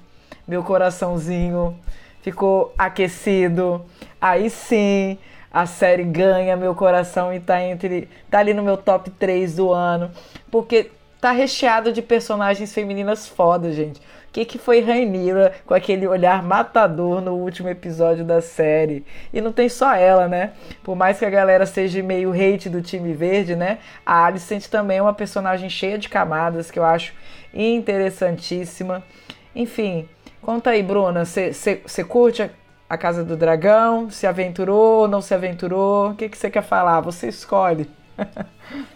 meu coraçãozinho ficou aquecido. Aí sim, a série ganha meu coração e tá entre tá ali no meu top 3 do ano, porque tá recheado de personagens femininas fodas, gente. Que, que foi Rainira com aquele olhar matador no último episódio da série? E não tem só ela, né? Por mais que a galera seja meio hate do time verde, né? A Alicent também é uma personagem cheia de camadas que eu acho interessantíssima. Enfim, conta aí, Bruna. Você curte a, a Casa do Dragão? Se aventurou ou não se aventurou? O que você que quer falar? Você escolhe. <laughs>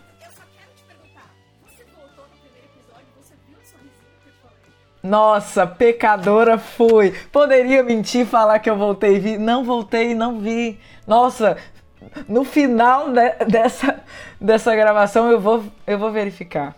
Nossa, pecadora fui. Poderia mentir falar que eu voltei e vi. Não voltei, não vi. Nossa, no final de, dessa, dessa gravação eu vou, eu vou verificar.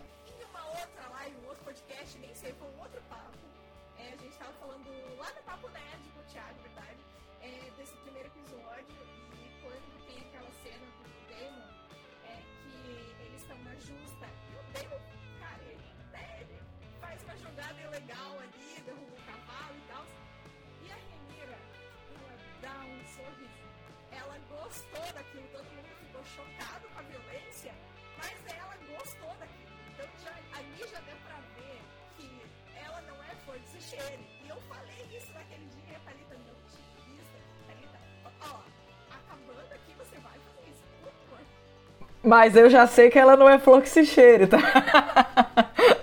Mas eu já sei que ela não é flor que se cheire, tá? <laughs>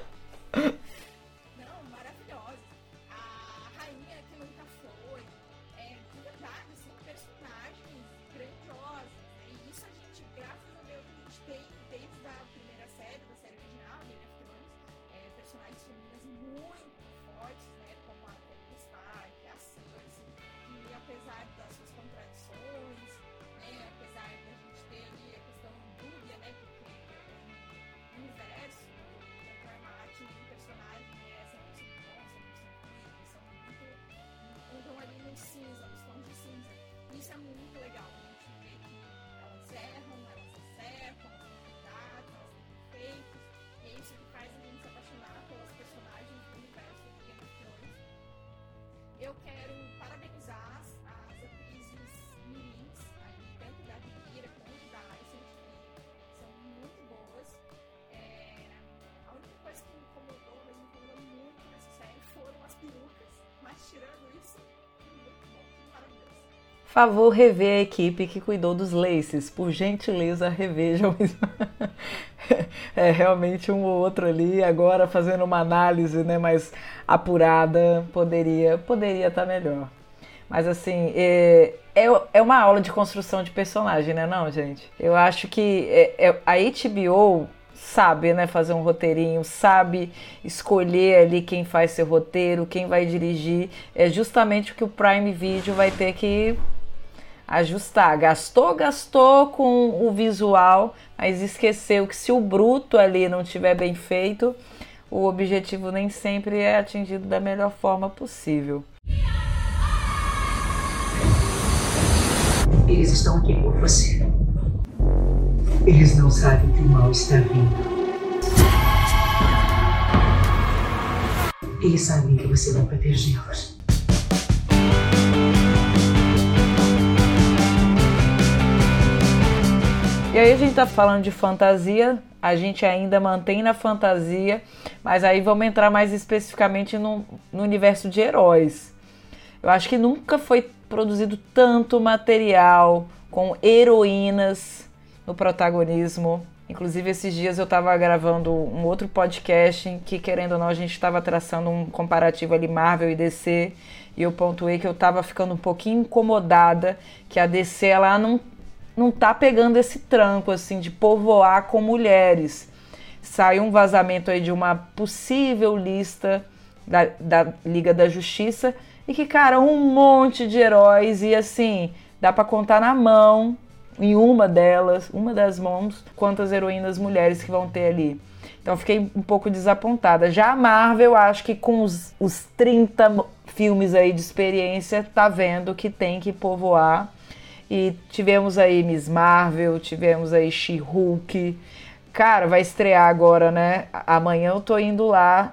favor, rever a equipe que cuidou dos laces. Por gentileza, revejam <laughs> é realmente um ou outro ali, agora fazendo uma análise né, mais apurada, poderia poderia estar tá melhor. Mas assim, é, é, é uma aula de construção de personagem, né não, gente? Eu acho que é, é, a HBO sabe, né, fazer um roteirinho, sabe escolher ali quem faz seu roteiro, quem vai dirigir. É justamente o que o Prime Video vai ter que ajustar. Gastou, gastou com o visual, mas esqueceu que se o bruto ali não tiver bem feito, o objetivo nem sempre é atingido da melhor forma possível. Eles estão aqui por você. Eles não sabem que o mal está vindo. Eles sabem que você vai protegê-los. E aí a gente tá falando de fantasia, a gente ainda mantém na fantasia, mas aí vamos entrar mais especificamente no, no universo de heróis. Eu acho que nunca foi produzido tanto material com heroínas no protagonismo Inclusive, esses dias eu estava gravando um outro podcast em que, querendo ou não, a gente estava traçando um comparativo ali Marvel e DC. E eu pontuei que eu estava ficando um pouquinho incomodada que a DC ela não, não tá pegando esse tranco assim de povoar com mulheres. Saiu um vazamento aí de uma possível lista da, da Liga da Justiça e que, cara, um monte de heróis e assim, dá para contar na mão em uma delas, uma das mãos, quantas heroínas mulheres que vão ter ali. Então fiquei um pouco desapontada. Já a Marvel, acho que com os, os 30 filmes aí de experiência, tá vendo que tem que povoar. E tivemos aí Miss Marvel, tivemos aí She-Hulk. Cara, vai estrear agora, né? Amanhã eu tô indo lá.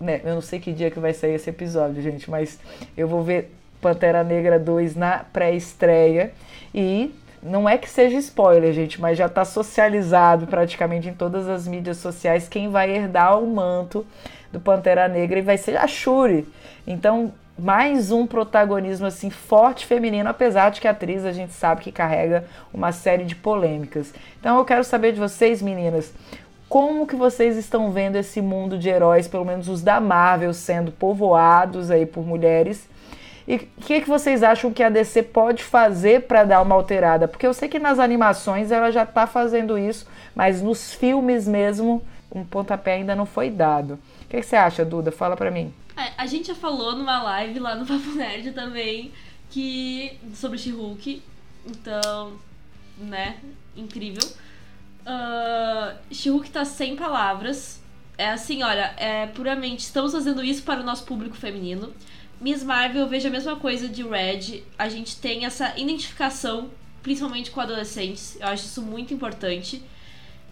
Né? Eu não sei que dia que vai sair esse episódio, gente, mas eu vou ver Pantera Negra 2 na pré-estreia. E não é que seja spoiler, gente, mas já está socializado praticamente em todas as mídias sociais quem vai herdar o manto do Pantera Negra e vai ser a Shuri. Então, mais um protagonismo assim forte feminino, apesar de que a atriz a gente sabe que carrega uma série de polêmicas. Então, eu quero saber de vocês, meninas, como que vocês estão vendo esse mundo de heróis, pelo menos os da Marvel, sendo povoados aí por mulheres? E o que, que vocês acham que a DC pode fazer para dar uma alterada? Porque eu sei que nas animações ela já está fazendo isso, mas nos filmes mesmo um pontapé ainda não foi dado. O que, que você acha, Duda? Fala para mim. A gente já falou numa live lá no Papo Nerd também que sobre She-Hulk. Então, né? Incrível. Uh, She-Hulk tá sem palavras. É assim, olha, é puramente estamos fazendo isso para o nosso público feminino. Miss Marvel, eu vejo a mesma coisa de Red. A gente tem essa identificação, principalmente com adolescentes. Eu acho isso muito importante.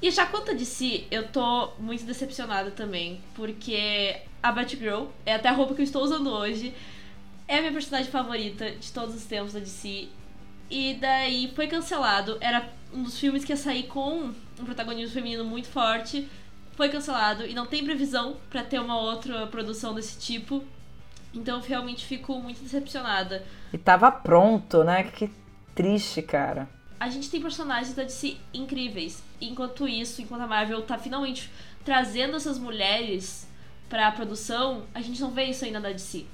E já quanto a DC, eu tô muito decepcionada também. Porque a Batgirl, é até a roupa que eu estou usando hoje, é a minha personagem favorita de todos os tempos da DC. E daí foi cancelado. Era um dos filmes que ia sair com um protagonismo feminino muito forte. Foi cancelado e não tem previsão para ter uma outra produção desse tipo. Então realmente fico muito decepcionada. E tava pronto, né? Que triste, cara. A gente tem personagens da DC incríveis. Enquanto isso, enquanto a Marvel tá finalmente trazendo essas mulheres pra produção, a gente não vê isso ainda da DC.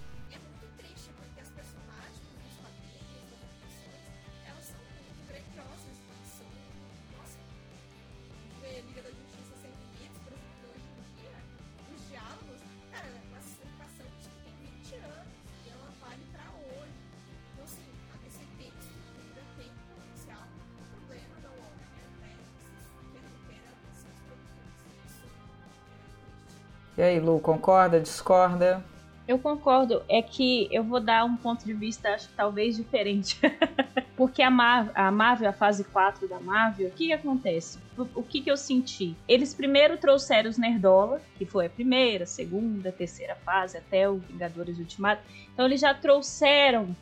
E aí, Lu, concorda? Discorda? Eu concordo, é que eu vou dar um ponto de vista, acho que talvez diferente. <laughs> Porque a, Mar a Marvel, a fase 4 da Marvel, o que, que acontece? O, que, que eu senti? Eles primeiro trouxeram os Nerdola, que foi a primeira, segunda, terceira fase, até o Vingadores Ultimato. Então eles já trouxeram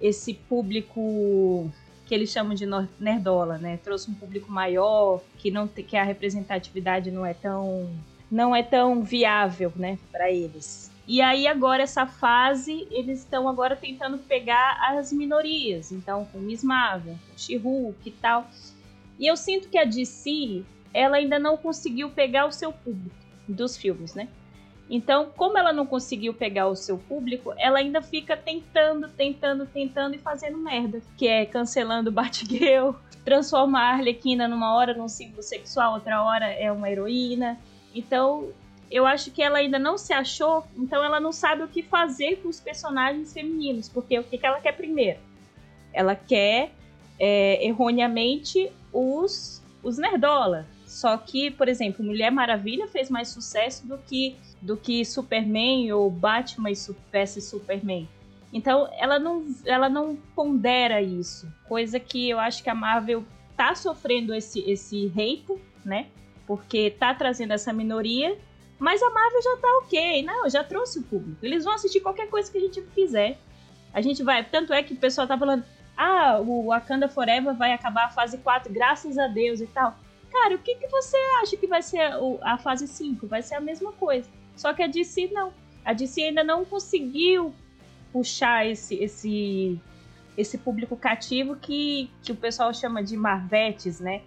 esse público que eles chamam de nerdola, né? Trouxe um público maior, que não que a representatividade não é tão não é tão viável, né, para eles. E aí agora essa fase eles estão agora tentando pegar as minorias, então com Miss Marvel, She-Hulk e tal. E eu sinto que a DC ela ainda não conseguiu pegar o seu público dos filmes, né? Então, como ela não conseguiu pegar o seu público, ela ainda fica tentando, tentando, tentando e fazendo merda. Que é cancelando Batgirl, <laughs> transformar a Arlequina numa hora num símbolo sexual, outra hora é uma heroína. Então, eu acho que ela ainda não se achou, então ela não sabe o que fazer com os personagens femininos. Porque o que, que ela quer primeiro? Ela quer, é, erroneamente, os, os nerdola. Só que, por exemplo, Mulher Maravilha fez mais sucesso do que do que Superman ou Batman vs Superman. Então ela não, ela não pondera isso. Coisa que eu acho que a Marvel tá sofrendo esse, esse hate, né? Porque tá trazendo essa minoria. Mas a Marvel já tá ok. Não, já trouxe o público. Eles vão assistir qualquer coisa que a gente fizer. A gente vai. Tanto é que o pessoal tá falando. Ah, o Wakanda Forever vai acabar a fase 4, graças a Deus e tal. Cara, o que, que você acha que vai ser o- a fase 5? Vai ser a mesma coisa. Só que a DC não. A DC ainda não conseguiu puxar esse esse esse público cativo que, que o pessoal chama de marvetes, né?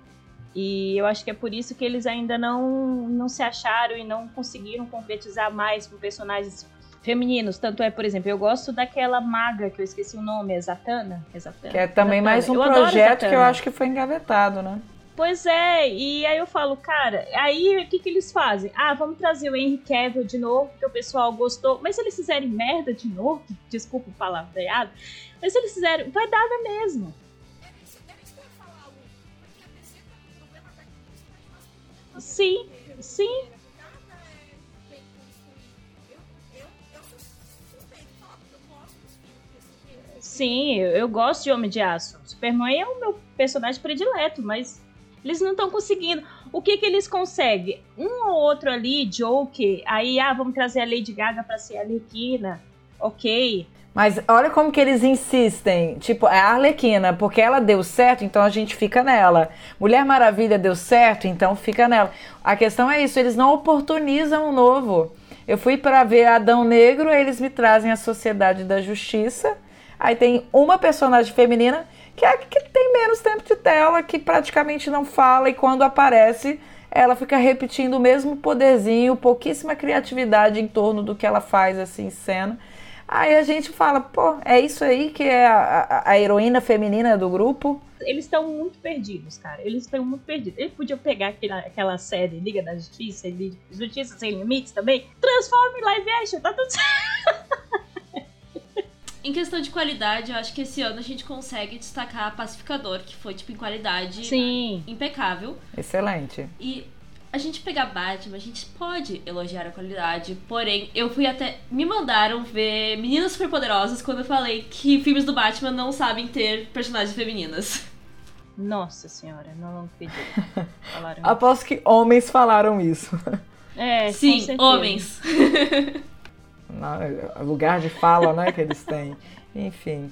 E eu acho que é por isso que eles ainda não, não se acharam e não conseguiram concretizar mais com personagens femininos. Tanto é, por exemplo, eu gosto daquela maga que eu esqueci o nome, é Zatanna? É Zatanna? Que é também Zatanna. mais um Eu projeto que eu acho que foi engavetado, né? Pois é, e aí eu falo, cara, aí o que, que eles fazem? Ah, vamos trazer o Henry Cavill de novo, porque o pessoal gostou. Mas se eles fizerem merda de novo, <laughs> desculpa o palavreado, mas se eles fizerem, vai dar na desse jeito. Sim, eu, gosto de Homem de Aço. Superman é o meu personagem predileto, mas eles não estão conseguindo. O que que eles conseguem? Um ou outro ali, Joker, aí, ah, vamos trazer a Lady Gaga pra ser a Arlequina. Ok. Mas olha como que eles insistem. Tipo, é a Arlequina, porque ela deu certo, então a gente fica nela. Mulher Maravilha deu certo, então fica nela. A questão é isso, eles não oportunizam o novo. Eu fui pra ver Adão Negro, eles me trazem a Sociedade da Justiça. Aí tem uma personagem feminina que é a que tem menos tempo de tela, que praticamente não fala, e quando aparece, ela fica repetindo o mesmo poderzinho, pouquíssima criatividade em torno do que ela faz assim em cena. Aí a gente fala, pô, é isso aí que é a, a- a heroína feminina do grupo? Eles estão muito perdidos, cara. Eles estão muito perdidos. Eles podiam pegar aquela, aquela série Liga da Justiça, Justiça Sem Limites também, transforma em live action, tá tudo <laughs> certo. Em questão de qualidade, eu acho que esse ano a gente consegue destacar Pacificador, que foi, tipo, em qualidade Sim. impecável. Excelente. E a gente pegar Batman, a gente pode elogiar a qualidade, porém, eu fui até. Me mandaram ver Meninas Superpoderosas quando eu falei que filmes do Batman não sabem ter personagens femininas. Nossa senhora, não acredito. <laughs> Falaram. Aposto que homens falaram isso. É, Sim, homens. <laughs> Na- é lugar de fala, né, que eles têm. Enfim.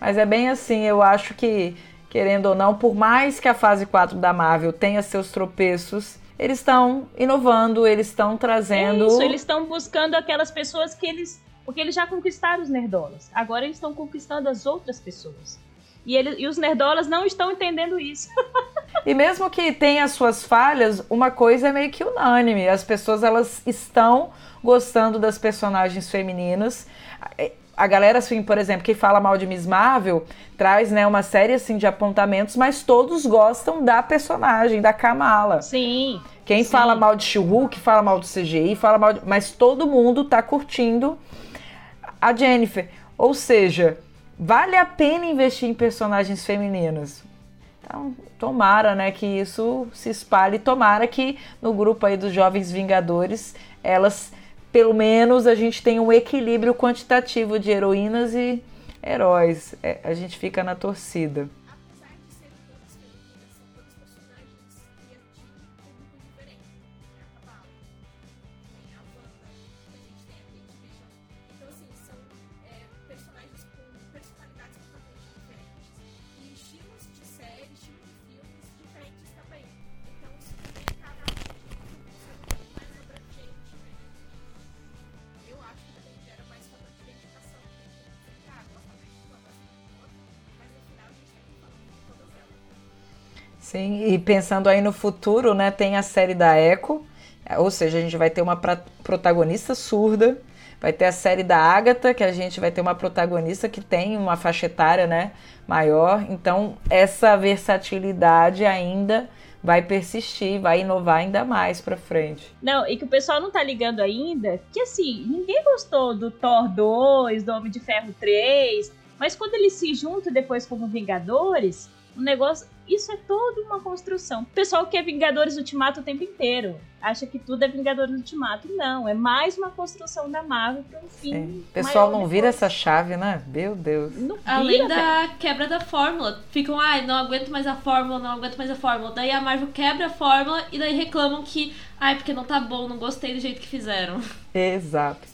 Mas é bem assim, eu acho que, querendo ou não, por mais que a fase 4 da Marvel tenha seus tropeços, eles estão inovando, eles estão trazendo. Isso, eles estão buscando aquelas pessoas que eles. Porque eles já conquistaram os nerdolas. Agora eles estão conquistando as outras pessoas. E, ele, e os nerdolas não estão entendendo isso. <laughs> E mesmo que tenha suas falhas, uma coisa é meio que unânime. As pessoas elas estão gostando das personagens femininas. A galera, assim, por exemplo, que fala mal de Miss Marvel, traz né, uma série assim, de apontamentos, mas todos gostam da personagem, da Kamala. Sim. Quem Sim. fala mal de She-Hulk, fala mal do CGI, fala mal de... Mas todo mundo tá curtindo a Jennifer. Ou seja, vale a pena investir em personagens femininos. Então, tomara, né, que isso se espalhe. Tomara que no grupo aí dos Jovens Vingadores, elas, pelo menos, a gente tenha um equilíbrio quantitativo de heroínas e heróis. É, a gente fica na torcida. Sim, e pensando aí no futuro, né, tem a série da Echo, ou seja, a gente vai ter uma protagonista surda, vai ter a série da Agatha, que a gente vai ter uma protagonista que tem uma faixa etária, né, maior. Então, essa versatilidade ainda vai persistir, vai inovar ainda mais pra frente. Não, e que o pessoal não tá ligando ainda, que assim, ninguém gostou do Thor 2, do Homem de Ferro 3, mas quando eles se juntam depois como Vingadores, o negócio. Isso é toda uma construção. O pessoal quer Vingadores Ultimato o tempo inteiro. Acha que tudo é Vingadores Ultimato. Não, é mais uma construção da Marvel para um fim. Sim. O pessoal maior não vira depois. essa chave, né? Meu Deus. Não Além vira, velho. da quebra da fórmula. Ficam, ai, não aguento mais a fórmula, não aguento mais a fórmula. Daí a Marvel quebra a fórmula e daí reclamam que, ai, porque não tá bom, não gostei do jeito que fizeram. <laughs> Exato.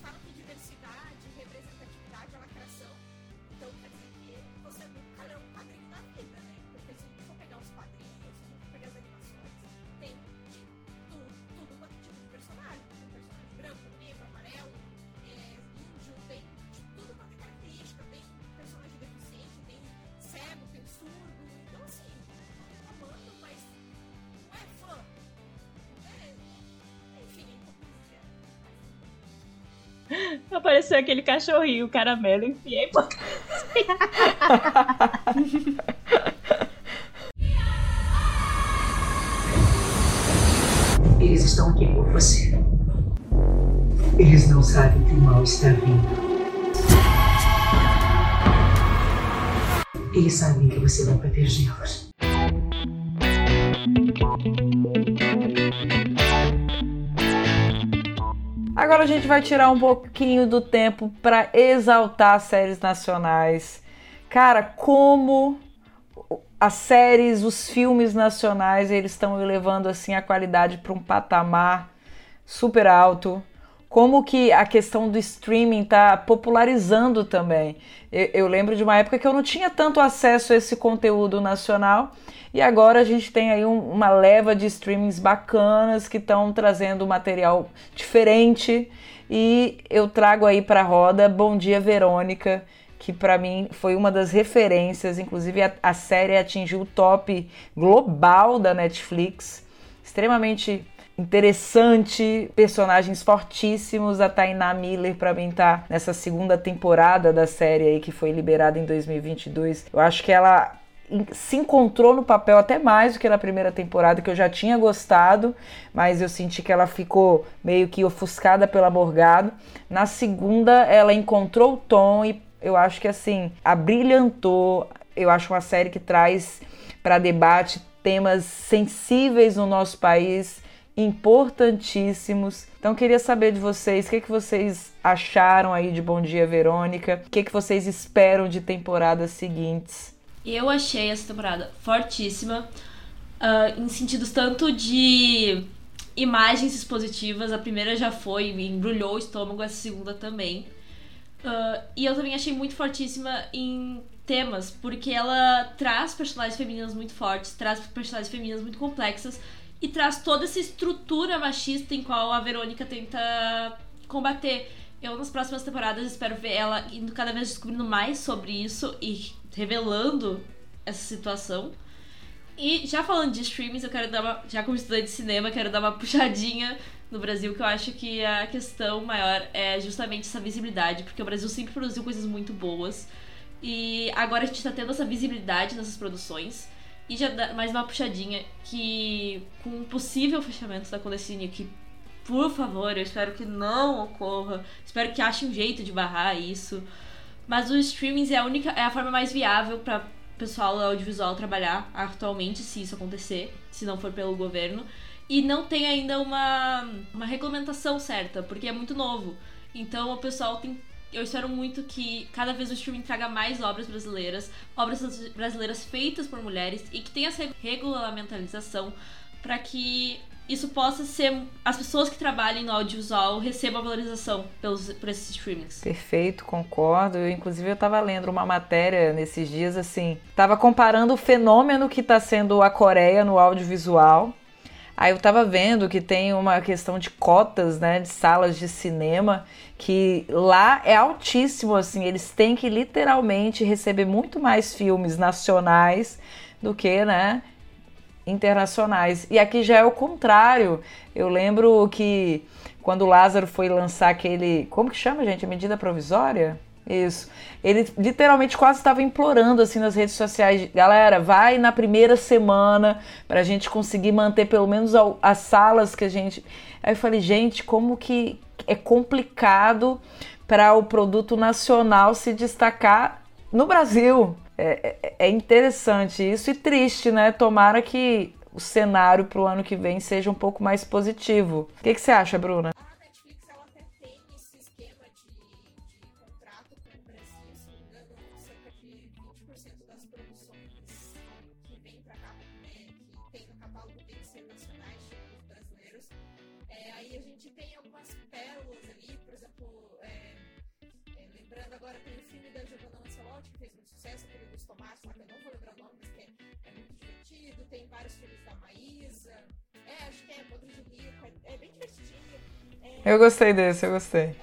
<laughs> Apareceu aquele cachorrinho, caramelo, enfiei pra <laughs> Eles estão aqui por você. Eles não sabem que o mal está vindo. Eles sabem que você vai protegê-los. Agora a gente vai tirar um pouquinho do tempo para exaltar séries nacionais. Cara, como as séries, os filmes nacionais, eles estão elevando assim a qualidade para um patamar super alto. Como que a questão do streaming está popularizando também. Eu, eu lembro de uma época que eu não tinha tanto acesso a esse conteúdo nacional e agora a gente tem aí um, uma leva de streamings bacanas que estão trazendo material diferente e eu trago aí para a roda Bom Dia Verônica, que para mim foi uma das referências, inclusive a, a série atingiu o top global da Netflix, extremamente interessante, personagens fortíssimos. A Tainá Miller, para mim, tá nessa segunda temporada da série aí que foi liberada em 2022. Eu acho que ela se encontrou no papel até mais do que na primeira temporada, que eu já tinha gostado, mas eu senti que ela ficou meio que ofuscada pela Morgado. Na segunda, ela encontrou o tom e eu acho que assim, abrilhantou. Eu acho uma série que traz para debate temas sensíveis no nosso país importantíssimos. Então queria saber de vocês, o que, que vocês acharam aí de Bom Dia Verônica? O que, que vocês esperam de temporadas seguintes? Eu achei essa temporada fortíssima, uh, em sentidos tanto de imagens expositivas, a primeira já foi, me embrulhou o estômago, a segunda também. Uh, e eu também achei muito fortíssima em temas, porque ela traz personagens femininas muito fortes, traz personagens femininas muito complexas, e traz toda essa estrutura machista em qual a Verônica tenta combater. Eu, nas próximas temporadas, espero ver ela indo cada vez descobrindo mais sobre isso e revelando essa situação. E já falando de streamings, eu quero dar uma. Já como estudante de cinema, quero dar uma puxadinha no Brasil, que eu acho que a questão maior é justamente essa visibilidade, porque o Brasil sempre produziu coisas muito boas. E agora a gente tá tendo essa visibilidade nessas produções. E já dá mais uma puxadinha que com um possível fechamento da Condecine, que por favor, eu espero que não ocorra. Espero que ache um jeito de barrar isso. Mas o streaming é a única é a forma mais viável para pessoal audiovisual trabalhar atualmente, se isso acontecer, se não for pelo governo. E não tem ainda uma, uma regulamentação certa, porque é muito novo. Então o pessoal tem eu espero muito que cada vez o streaming traga mais obras brasileiras, obras brasileiras feitas por mulheres e que tenha essa regulamentalização para que isso possa ser as pessoas que trabalhem no audiovisual recebam a valorização pelos por esses streamings. Perfeito, concordo. Eu, inclusive eu estava lendo uma matéria nesses dias assim, estava comparando o fenômeno que está sendo a Coreia no audiovisual Aí eu tava vendo que tem uma questão de cotas, né, de salas de cinema, que lá é altíssimo, assim, eles têm que literalmente receber muito mais filmes nacionais do que, né, internacionais. E aqui já é o contrário. Eu lembro que quando o Lázaro foi lançar aquele, como que chama, gente, a medida provisória? Isso. Ele literalmente quase estava implorando assim nas redes sociais, galera, vai na primeira semana para a gente conseguir manter pelo menos as salas que a gente. Aí eu falei, gente, como que é complicado para o produto nacional se destacar no Brasil. É, é, é interessante isso e triste, né? Tomara que o cenário para o ano que vem seja um pouco mais positivo. O que, que você acha, Bruna? Eu gostei desse, eu gostei.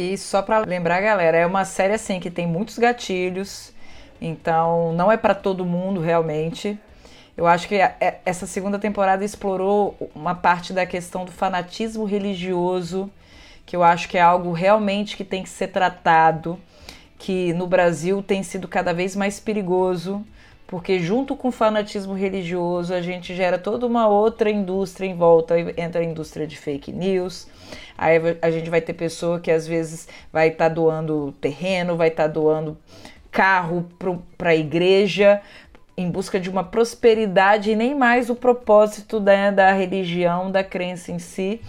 E só pra lembrar, galera, é uma série assim que tem muitos gatilhos, então não é pra todo mundo realmente. Eu acho que é- essa segunda temporada explorou uma parte da questão do fanatismo religioso, que eu acho que é algo realmente que tem que ser tratado, que no Brasil tem sido cada vez mais perigoso, porque junto com o fanatismo religioso a gente gera toda uma outra indústria em volta, entra a indústria de fake news, aí a gente vai ter pessoa que às vezes vai estar doando terreno, vai estar doando carro para a igreja em busca de uma prosperidade e nem mais o propósito né, da religião, da crença em si.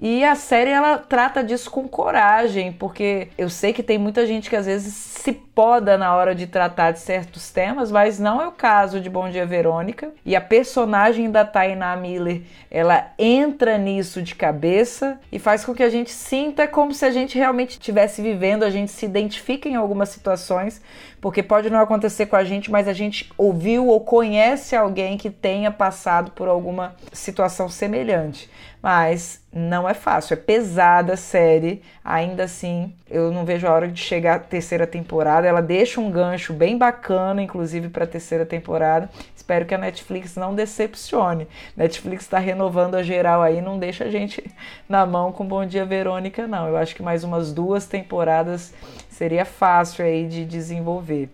E a série ela trata disso com coragem, porque eu sei que tem muita gente que às vezes se poda na hora de tratar de certos temas, mas não é o caso de Bom Dia Verônica. E a personagem da Tainá Miller, ela entra nisso de cabeça e faz com que a gente sinta como se a gente realmente estivesse vivendo, a gente se identifica em algumas situações, porque pode não acontecer com a gente, mas a gente ouviu ou conhece alguém que tenha passado por alguma situação semelhante. Mas não é fácil, é pesada a série. Ainda assim, eu não vejo a hora de chegar à terceira temporada. Ela deixa um gancho bem bacana, inclusive, para a terceira temporada. Espero que a Netflix não decepcione. Netflix está renovando a geral aí, não deixa a gente na mão com Bom Dia Verônica, não. Eu acho que mais umas duas temporadas seria fácil aí de desenvolver.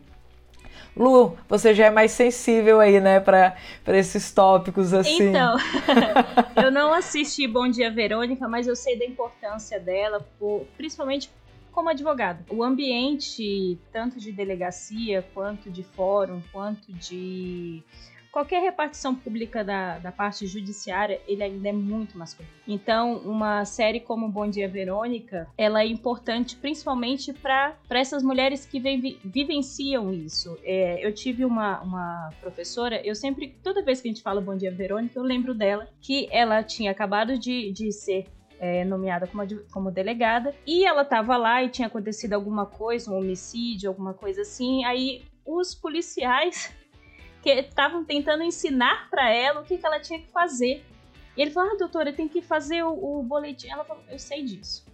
Lu, você já é mais sensível aí, né, para esses tópicos assim. Então, <laughs> eu não assisti Bom Dia Verônica, mas eu sei da importância dela, por, principalmente como advogada. O ambiente, tanto de delegacia, quanto de fórum, quanto de qualquer repartição pública da, da parte judiciária, ele ainda é muito masculino. Então, uma série como Bom Dia Verônica, ela é importante principalmente para essas mulheres que vi, vivenciam isso. É, eu tive uma, uma professora, eu sempre, toda vez que a gente fala Bom Dia Verônica, eu lembro dela que ela tinha acabado de, de ser é, nomeada como, como, delegada, e ela estava lá e tinha acontecido alguma coisa, um homicídio, alguma coisa assim, aí os policiais <laughs> que estavam tentando ensinar para ela o que, que, ela tinha que fazer. E ele falou: Ah, doutora, tem que fazer o, o, boletim. Ela falou: Eu sei disso.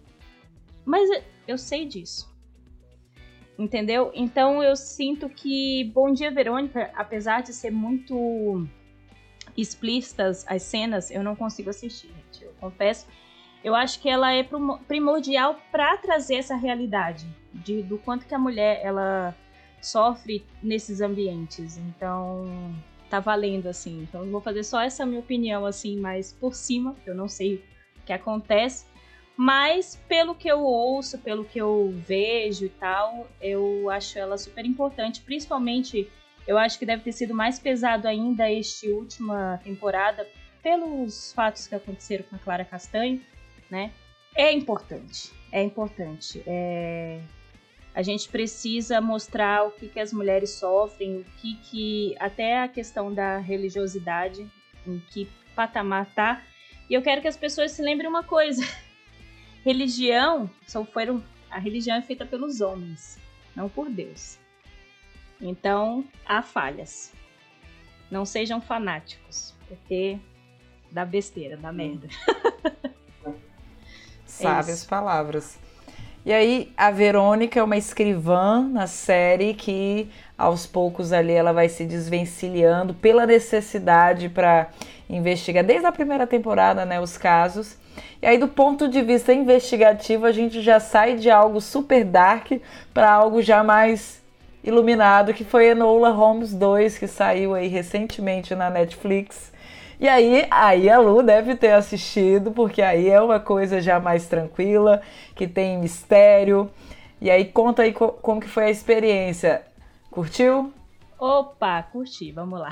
Mas eu sei disso. Entendeu? Então eu sinto que Bom Dia Verônica, apesar de ser muito explícitas as cenas, eu não consigo assistir, gente. Eu confesso. Eu acho que ela é primordial para trazer essa realidade de, do quanto que a mulher ela sofre nesses ambientes. Então, tá valendo assim. Então, eu vou fazer só essa minha opinião assim, mais por cima, eu não sei o que acontece, mas pelo que eu ouço, pelo que eu vejo e tal, eu acho ela super importante, principalmente eu acho que deve ter sido mais pesado ainda este última temporada pelos fatos que aconteceram com a Clara Castanho, né? É importante, é importante. É... A gente precisa mostrar o que, que as mulheres sofrem, o que, que até a questão da religiosidade, em que patamar tá. E eu quero que as pessoas se lembrem uma coisa: <laughs> religião só foram a religião é feita pelos homens, não por Deus. Então, há falhas. Não sejam fanáticos, porque dá besteira, dá merda. <laughs> Sábias é palavras. E aí, a Verônica é uma escrivã na série que aos poucos ali ela vai se desvencilhando pela necessidade para investigar desde a primeira temporada, né, os casos. E aí do ponto de vista investigativo, a gente já sai de algo super dark para algo já mais iluminado, que foi Enola Holmes 2, que saiu aí recentemente na Netflix. E aí, aí a Lu deve ter assistido, porque aí é uma coisa já mais tranquila, que tem mistério. E aí conta aí co como que foi a experiência. Curtiu? Opa, curti, vamos lá.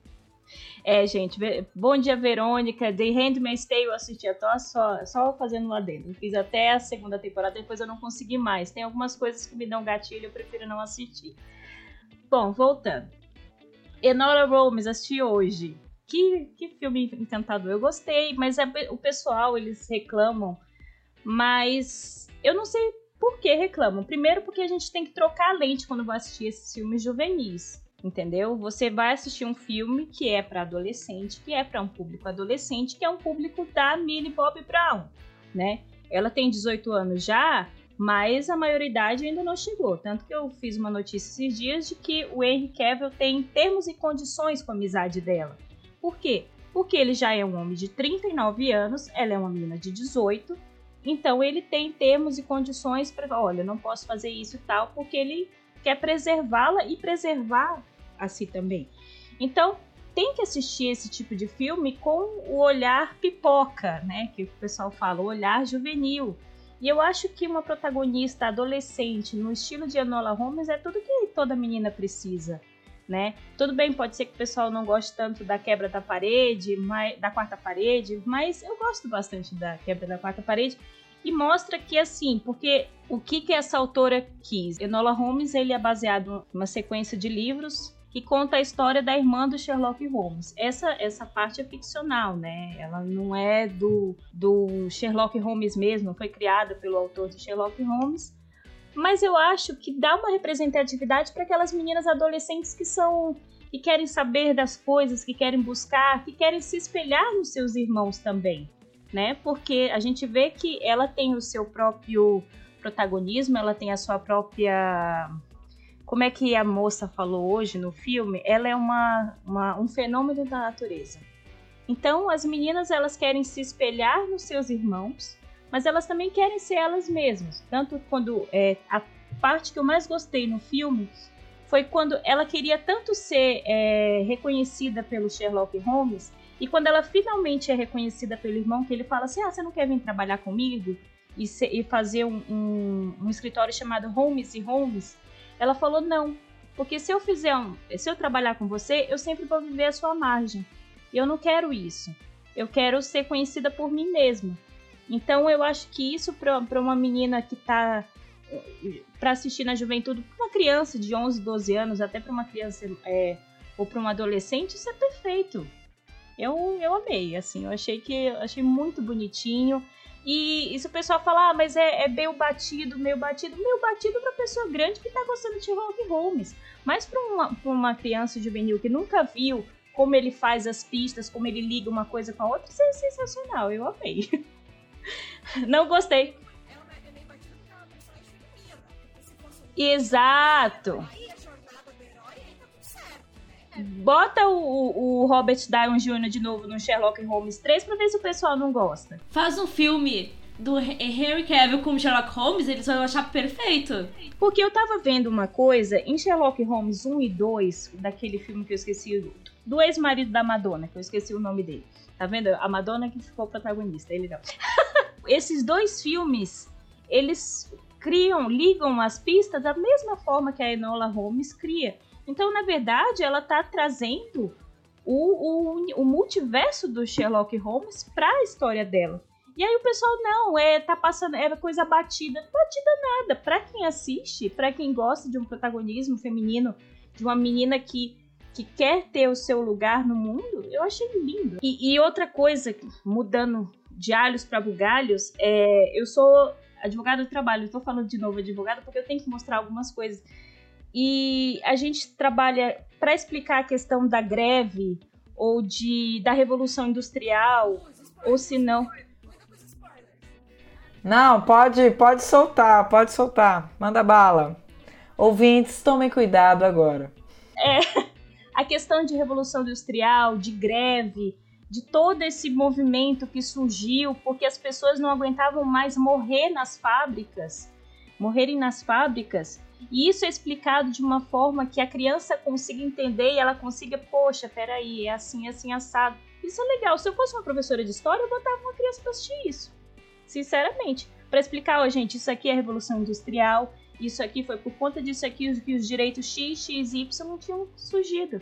<laughs> é, gente, bom dia, Verônica. The Handmaid's Tale eu assisti, eu só, só fazendo lá dentro. Fiz até a segunda temporada, depois eu não consegui mais. Tem algumas coisas que me dão gatilho, eu prefiro não assistir. Bom, voltando. Enola Holmes, assisti hoje que, que filme encantador. Eu gostei, mas é, o pessoal, eles reclamam, mas eu não sei por que reclamam. Primeiro porque a gente tem que trocar a lente quando vai assistir esses filmes juvenis. Entendeu? Você vai assistir um filme que é para adolescente, que é para um público adolescente, que é um público da Millie Bob Brown, né? Ela tem 18 anos já, mas a maioridade ainda não chegou. Tanto que eu fiz uma notícia esses dias de que o Henry Cavill tem termos e condições com a amizade dela. Por quê? Porque ele já é um homem de 39 anos, ela é uma menina de 18, então ele tem termos e condições para, olha, não posso fazer isso e tal, porque ele quer preservá-la e preservar a si também. Então, tem que assistir esse tipo de filme com o olhar pipoca, né? Que o pessoal fala, o olhar juvenil. E eu acho que uma protagonista adolescente no estilo de Enola Holmes é tudo que toda menina precisa né? Tudo bem, pode ser que o pessoal não goste tanto da quebra da parede, mas, da quarta parede, mas eu gosto bastante da quebra da quarta parede e mostra que assim, porque o que que essa autora quis? Enola Holmes ele é baseado em uma sequência de livros que conta a história da irmã do Sherlock Holmes. Essa essa parte é ficcional, né? Ela não é do, do Sherlock Holmes mesmo, foi criada pelo autor de Sherlock Holmes mas eu acho que dá uma representatividade para aquelas meninas adolescentes que são que querem saber das coisas, que querem buscar, que querem se espelhar nos seus irmãos também, né? Porque a gente vê que ela tem o seu próprio protagonismo, ela tem a sua própria como é que a moça falou hoje no filme, ela é uma, uma, um fenômeno da natureza. Então, as meninas elas querem se espelhar nos seus irmãos mas elas também querem ser elas mesmas. Tanto quando é, a parte que eu mais gostei no filme foi quando ela queria tanto ser é, reconhecida pelo Sherlock Holmes e quando ela finalmente é reconhecida pelo irmão, que ele fala assim: Ah, você não quer vir trabalhar comigo e, e fazer um, um, um, escritório chamado Holmes e Holmes? Ela falou: Não, porque se eu fizer um, se eu trabalhar com você, eu sempre vou viver a sua margem. E eu não quero isso. Eu quero ser conhecida por mim mesma. Então eu acho que isso para uma menina que está para assistir na juventude, para uma criança de 11, 12 anos, até para uma criança é, ou para um adolescente, isso é perfeito. Eu, eu amei, assim, eu achei que achei muito bonitinho. E isso o pessoal fala, ah, mas é, é meio batido, meio batido, meio batido para pessoa grande que tá gostando de Rock Holmes. Mas para uma, uma criança juvenil que nunca viu como ele faz as pistas, como ele liga uma coisa com a outra, isso é sensacional, eu amei. <laughs> <laughs> Não gostei. Exato. Bota o, o- Robert Downey Jr. de novo no Sherlock Holmes 3 pra ver se o pessoal não gosta. Faz um filme do He- Henry Cavill como Sherlock Holmes, eles vão achar perfeito. Porque eu tava vendo uma coisa em Sherlock Holmes 1 e 2, daquele filme que eu esqueci, do- do ex-marido da Madonna, que eu esqueci o nome dele. Tá vendo? A Madonna que ficou protagonista, ele não. <laughs> Esses dois filmes, eles criam, ligam as pistas da mesma forma que a Enola Holmes cria. Então, na verdade, ela tá trazendo o, o, o multiverso do Sherlock Holmes pra história dela. E aí o pessoal, não, é, tá passando, é coisa batida. Batida nada. Pra quem assiste, pra quem gosta de um protagonismo feminino, de uma menina que, que quer ter o seu lugar no mundo, eu achei lindo. E, e outra coisa, mudando de alhos pra bugalhos, é, eu sou advogada do trabalho. Tô falando de novo advogada porque eu tenho que mostrar algumas coisas. E a gente trabalha para explicar a questão da greve ou de da revolução industrial, ou se não, Não, pode, pode soltar, pode soltar. Manda bala. Ouvintes, tomem cuidado agora. <laughs> a questão de revolução industrial, de greve, de todo esse movimento que surgiu porque as pessoas não aguentavam mais morrer nas fábricas, morrerem nas fábricas. E isso é explicado de uma forma que a criança consiga entender e ela consiga, poxa, peraí, é assim, assim, assado. Isso é legal. Se eu fosse uma professora de história, eu botava uma criança pra assistir isso. Sinceramente. Pra explicar, ó, gente, isso aqui é a Revolução Industrial, isso aqui foi por conta disso aqui que os direitos X, X, Y tinham surgido.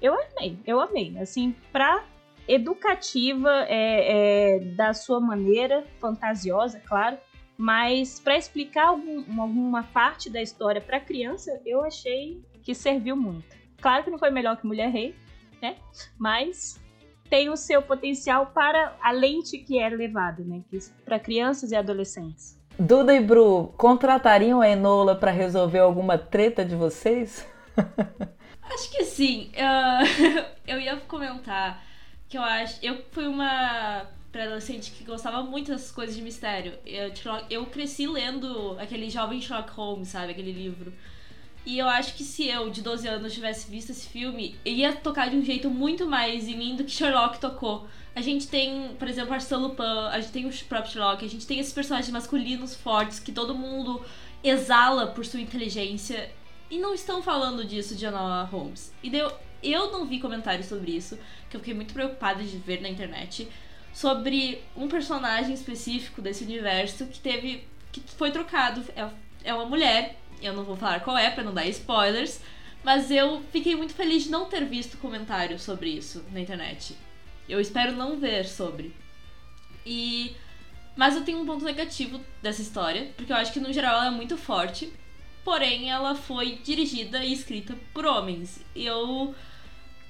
Eu amei, eu amei. Assim, pra educativa, é, é, da sua maneira, fantasiosa, claro, mas pra explicar algum- alguma parte da história pra criança, eu achei que serviu muito. Claro que não foi melhor que Mulher Rei, né? Mas tem o seu potencial para a lente que é levada, né? Para crianças e adolescentes. Duda e Bru, contratariam a Enola pra resolver alguma treta de vocês? <laughs> Acho que sim. Ah, <laughs> eu ia comentar que eu acho. Eu fui uma pré-adolescente que gostava muito dessas coisas de mistério. Eu, eu cresci lendo aquele Jovem Sherlock Holmes, sabe? Aquele livro. E eu acho que se eu, de 12 anos, tivesse visto esse filme, ia tocar de um jeito muito mais em mim do que Sherlock tocou. A gente tem, por exemplo, Arsène Lupin, a gente tem o próprio Sherlock, a gente tem esses personagens masculinos fortes que todo mundo exala por sua inteligência. E não estão falando disso de Enola Holmes. E daí eu, não vi comentários sobre isso, que eu fiquei muito preocupada de ver na internet, sobre um personagem específico desse universo que teve. que foi trocado. É, é uma mulher, eu não vou falar qual é pra não dar spoilers, mas eu fiquei muito feliz de não ter visto comentários sobre isso na internet. Eu espero não ver sobre. E. Mas eu tenho um ponto negativo dessa história, porque eu acho que no geral ela é muito forte, porém ela foi dirigida e escrita por homens. Eu.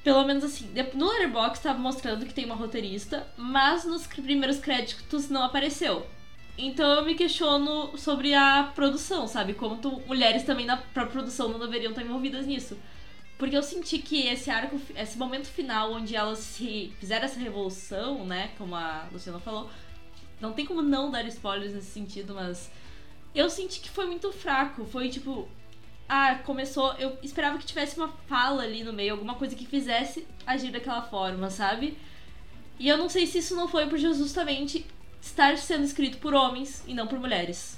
Pelo menos assim, no Letterboxd tava mostrando que tem uma roteirista, mas nos primeiros créditos não apareceu. Então eu me questiono sobre a produção, sabe? Tu- mulheres também na própria produção não deveriam estar envolvidas nisso. Porque eu senti que esse arco, esse momento final onde elas se fizeram essa revolução, né? Como a Luciana falou, não tem como não dar spoilers nesse sentido, mas eu senti que foi muito fraco. Foi tipo, ah, começou. Eu esperava que tivesse uma fala ali no meio, alguma coisa que fizesse agir daquela forma, sabe? E eu não sei se isso não foi por justamente estar sendo escrito por homens e não por mulheres.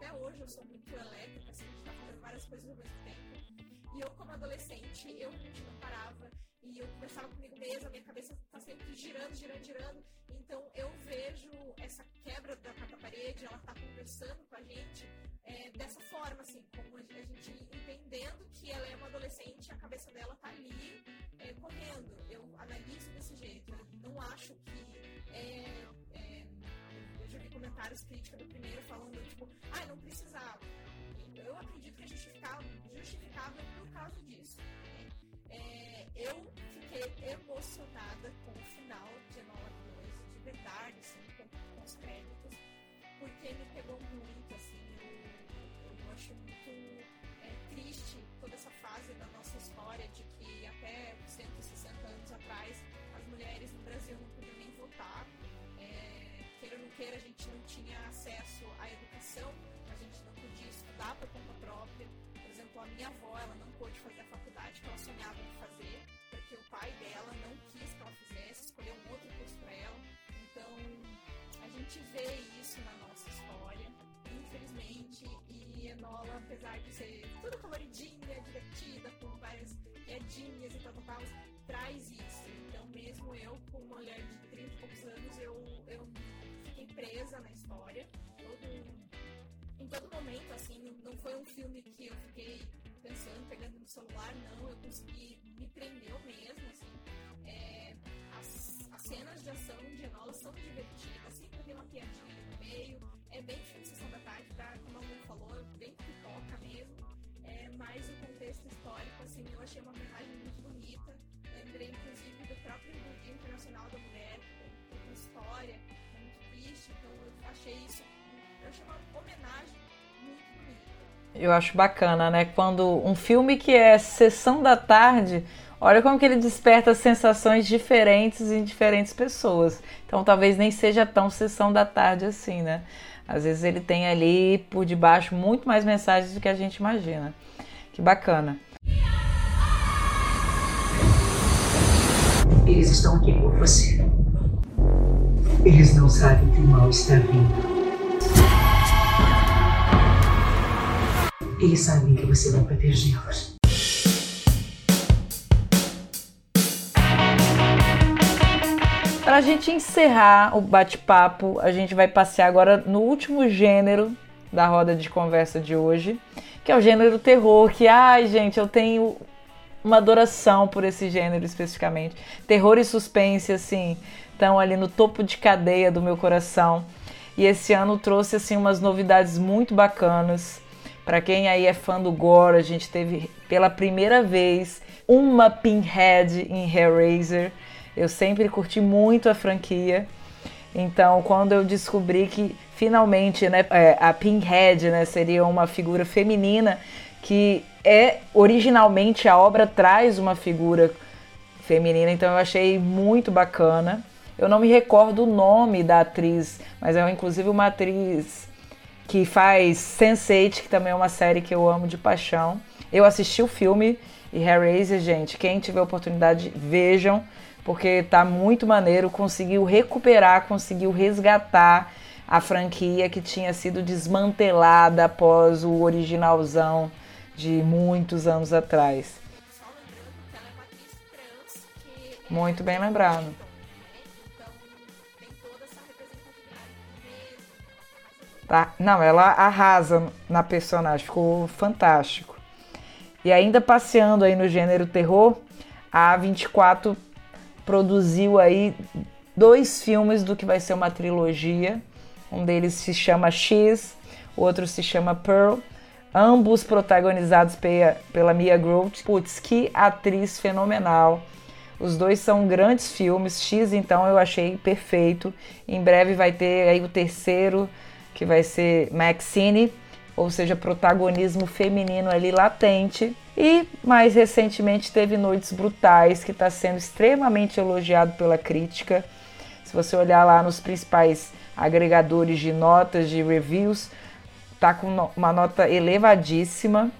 Até hoje eu sou muito elétrica, assim, a gente tá fazendo várias coisas ao mesmo tempo. E eu, como adolescente, eu não parava. E eu conversava comigo mesma, minha cabeça tá sempre girando, girando, girando. Então eu vejo essa quebra da quarta parede, ela tá conversando com a gente é, dessa forma, assim, como a gente entendendo que ela é uma adolescente, a cabeça dela tá ali é, correndo. Eu analiso desse jeito. Eu não acho que. É, é, eu já vi comentários críticos do primeiro falando, tipo, ah, não precisava. Foi um filme que eu fiquei pensando, pegando no celular, não, eu consegui, me prendeu mesmo, assim. É, as, as cenas de ação Eu acho bacana, né? Quando um filme que é sessão da tarde, olha como que ele desperta sensações diferentes em diferentes pessoas. Então talvez nem seja tão sessão da tarde assim, né? Às vezes ele tem ali por debaixo muito mais mensagens do que a gente imagina. Que bacana. Eles estão aqui por você. Eles não sabem que o mal está vindo. Eles sabem que você vai protegê-los. Para a gente encerrar o bate-papo, a gente vai passear agora no último gênero da roda de conversa de hoje, que é o gênero terror. Que, ai, gente, eu tenho uma adoração por esse gênero especificamente. Terror e suspense, assim, estão ali no topo de cadeia do meu coração. E esse ano trouxe, assim, umas novidades muito bacanas. Para quem aí é fã do gore, a gente teve pela primeira vez uma Pinhead em Hellraiser. Eu sempre curti muito a franquia. Então, quando eu descobri que finalmente né, é, a Pinhead né, seria uma figura feminina, que é originalmente a obra traz uma figura feminina, então eu achei muito bacana. Eu não me recordo o nome da atriz, mas é inclusive uma atriz que faz Sense8, que também é uma série que eu amo de paixão. Eu assisti o filme e Hellraiser, gente, quem tiver oportunidade, vejam, porque tá muito maneiro, conseguiu recuperar, conseguiu resgatar a franquia que tinha sido desmantelada após o originalzão de muitos anos atrás. Muito bem lembrado. Tá? Não, ela arrasa na personagem, ficou fantástico. E ainda passeando aí no gênero terror, a A24 produziu aí dois filmes do que vai ser uma trilogia. Um deles se chama X, o outro se chama Pearl. Ambos protagonizados pe- pela Mia Groth. Putz, que atriz fenomenal. Os dois são grandes filmes. X, então, eu achei perfeito. Em breve vai ter aí o terceiro, que vai ser Maxine, ou seja, protagonismo feminino ali latente. E mais recentemente teve Noites Brutais, que está sendo extremamente elogiado pela crítica. Se você olhar lá nos principais agregadores de notas, de reviews, tá com uma nota elevadíssima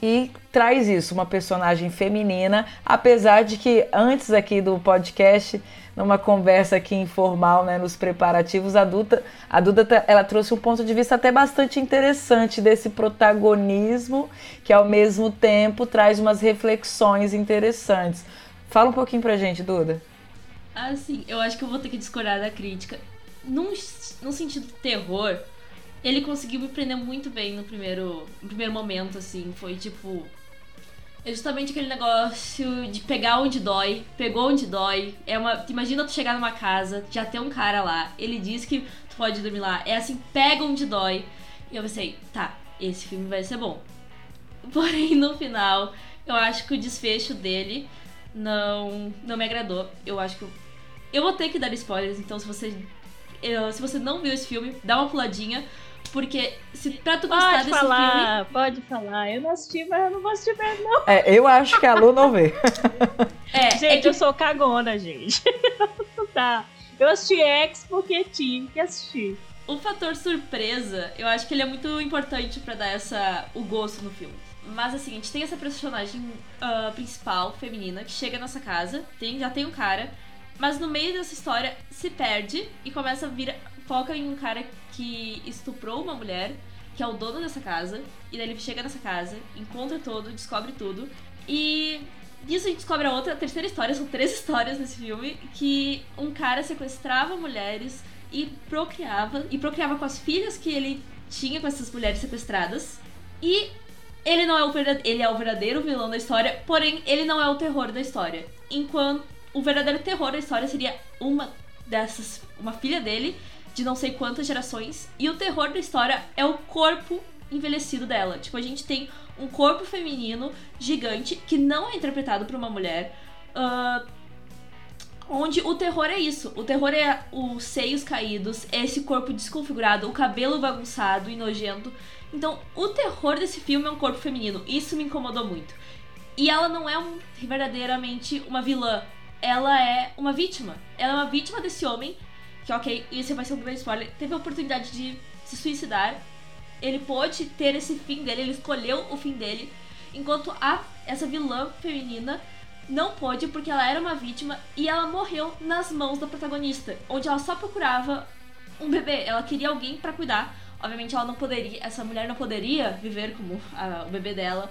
e traz isso, uma personagem feminina, apesar de que antes aqui do podcast, numa conversa aqui informal, né, nos preparativos, a Duda, a Duda tá- ela trouxe um ponto de vista até bastante interessante desse protagonismo, que ao mesmo tempo traz umas reflexões interessantes. Fala um pouquinho pra gente, Duda. Assim, eu acho que eu vou ter que discordar da crítica. Num, num sentido terror, ele conseguiu me prender muito bem no primeiro, no primeiro momento, assim. Foi tipo. É justamente aquele negócio de pegar onde dói, pegou onde dói. É uma. Imagina tu chegar numa casa, já tem um cara lá, ele diz que tu pode dormir lá. É assim, pega onde dói. E eu pensei, tá, esse filme vai ser bom. <laughs> Porém, no final, eu acho que o desfecho dele não, não me agradou. Eu acho que. Eu, eu vou ter que dar spoilers, então se você. eu- se você não viu esse filme, dá uma puladinha. Porque se pra tu gostar Pode desse filme. falar, pode falar. Eu não assisti, mas eu não vou assistir mesmo, não. É, eu acho que a Lu não vê. É, Gente, é que eu sou cagona, gente. Dá. <laughs> Eu assisti X porque tive que assistir. o fator surpresa, eu acho que ele é muito importante pra dar essa o gosto no filme. Mas assim, a gente tem essa personagem ah, principal, feminina, que chega nessa casa, tem, já tem um cara, mas no meio dessa história se perde e começa a vir. Foca em um cara que estuprou uma mulher, que é o dono dessa casa, e daí ele chega nessa casa, encontra tudo, descobre tudo, e disso a gente descobre a outra, a terceira história, são três <laughs> histórias nesse filme, que um cara sequestrava mulheres e procriava, e procriava com as filhas que ele tinha com essas mulheres sequestradas, e ele não é o ele é o verdadeiro vilão da história, porém ele não é o terror da história. Enquanto o verdadeiro terror da história seria uma dessas, uma filha dele de não sei quantas gerações, e o terror da história é o corpo envelhecido dela. Tipo, a gente tem um corpo feminino gigante que não é interpretado por uma mulher. ah, onde o terror é isso. O terror é os seios caídos, é esse corpo desconfigurado, o cabelo bagunçado e nojento. Então, o terror desse filme é um corpo feminino. Isso me incomodou muito. E ela não é um- verdadeiramente uma vilã. Ela é uma vítima. Ela é uma vítima desse homem, que, ok, isso vai ser um grande spoiler, teve a oportunidade de se suicidar. Ele pôde ter esse fim dele, ele escolheu o fim dele. Enquanto a essa vilã feminina não pôde porque ela era uma vítima e ela morreu nas mãos da protagonista, onde ela só procurava um bebê, ela queria alguém pra cuidar. Obviamente ela não poderia, essa mulher não poderia viver como a- o bebê dela,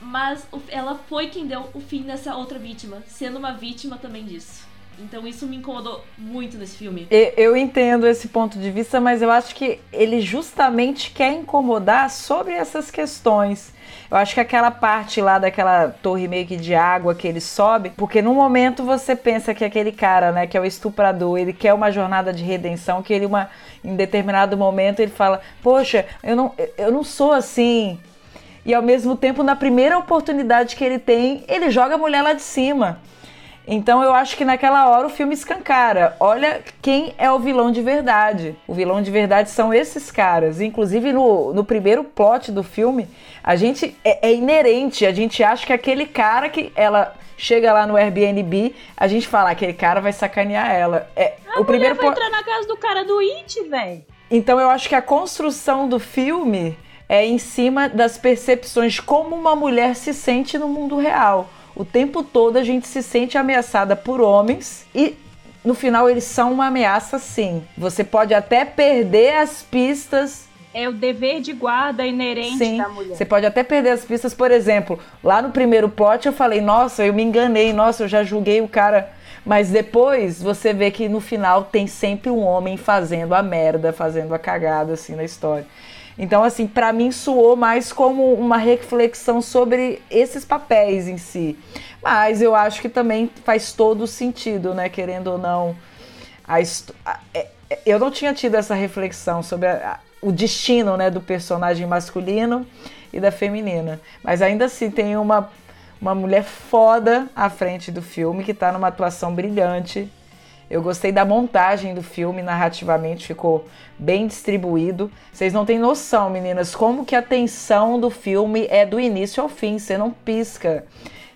mas ela foi quem deu o fim dessa outra vítima, sendo uma vítima também disso. Então isso me incomodou muito nesse filme. Eu entendo esse ponto de vista, mas eu acho que ele justamente quer incomodar sobre essas questões. Eu acho que aquela parte lá daquela torre meio que de água que ele sobe, porque no momento você pensa que aquele cara, né, que é o estuprador, ele quer uma jornada de redenção, que ele uma em determinado momento ele fala: "Poxa, eu não eu não sou assim". E ao mesmo tempo, na primeira oportunidade que ele tem, ele joga a mulher lá de cima. Então eu acho que naquela hora o filme escancara. Olha quem é o vilão de verdade. O vilão de verdade são esses caras. Inclusive no, no primeiro plot do filme, a gente é, é inerente. A gente acha que aquele cara que ela chega lá no Airbnb, a gente fala aquele cara vai sacanear ela. É, o primeiro Vai entrar na casa do cara do It, velho. então eu acho que a construção do filme é em cima das percepções de como uma mulher se sente no mundo real. O tempo todo a gente se sente ameaçada por homens e no final eles são uma ameaça sim. Você pode até perder as pistas É o dever de guarda inerente Sim, da mulher. você pode até perder as pistas, por exemplo, lá no primeiro plot eu falei, nossa, eu me enganei, nossa, eu já julguei o cara. Mas depois você vê que no final tem sempre um homem fazendo a merda, fazendo a cagada assim na história. Então, assim, pra mim soou mais como uma reflexão sobre esses papéis em si. Mas eu acho que também faz todo sentido, né? Querendo ou não. A é- é- eu não tinha tido essa reflexão sobre a- o destino né, do personagem masculino e da feminina. Mas ainda assim tem uma, uma mulher foda à frente do filme que tá numa atuação brilhante. Eu gostei da montagem do filme, narrativamente ficou bem distribuído. Vocês não têm noção, meninas, como que a tensão do filme é do início ao fim, você não pisca.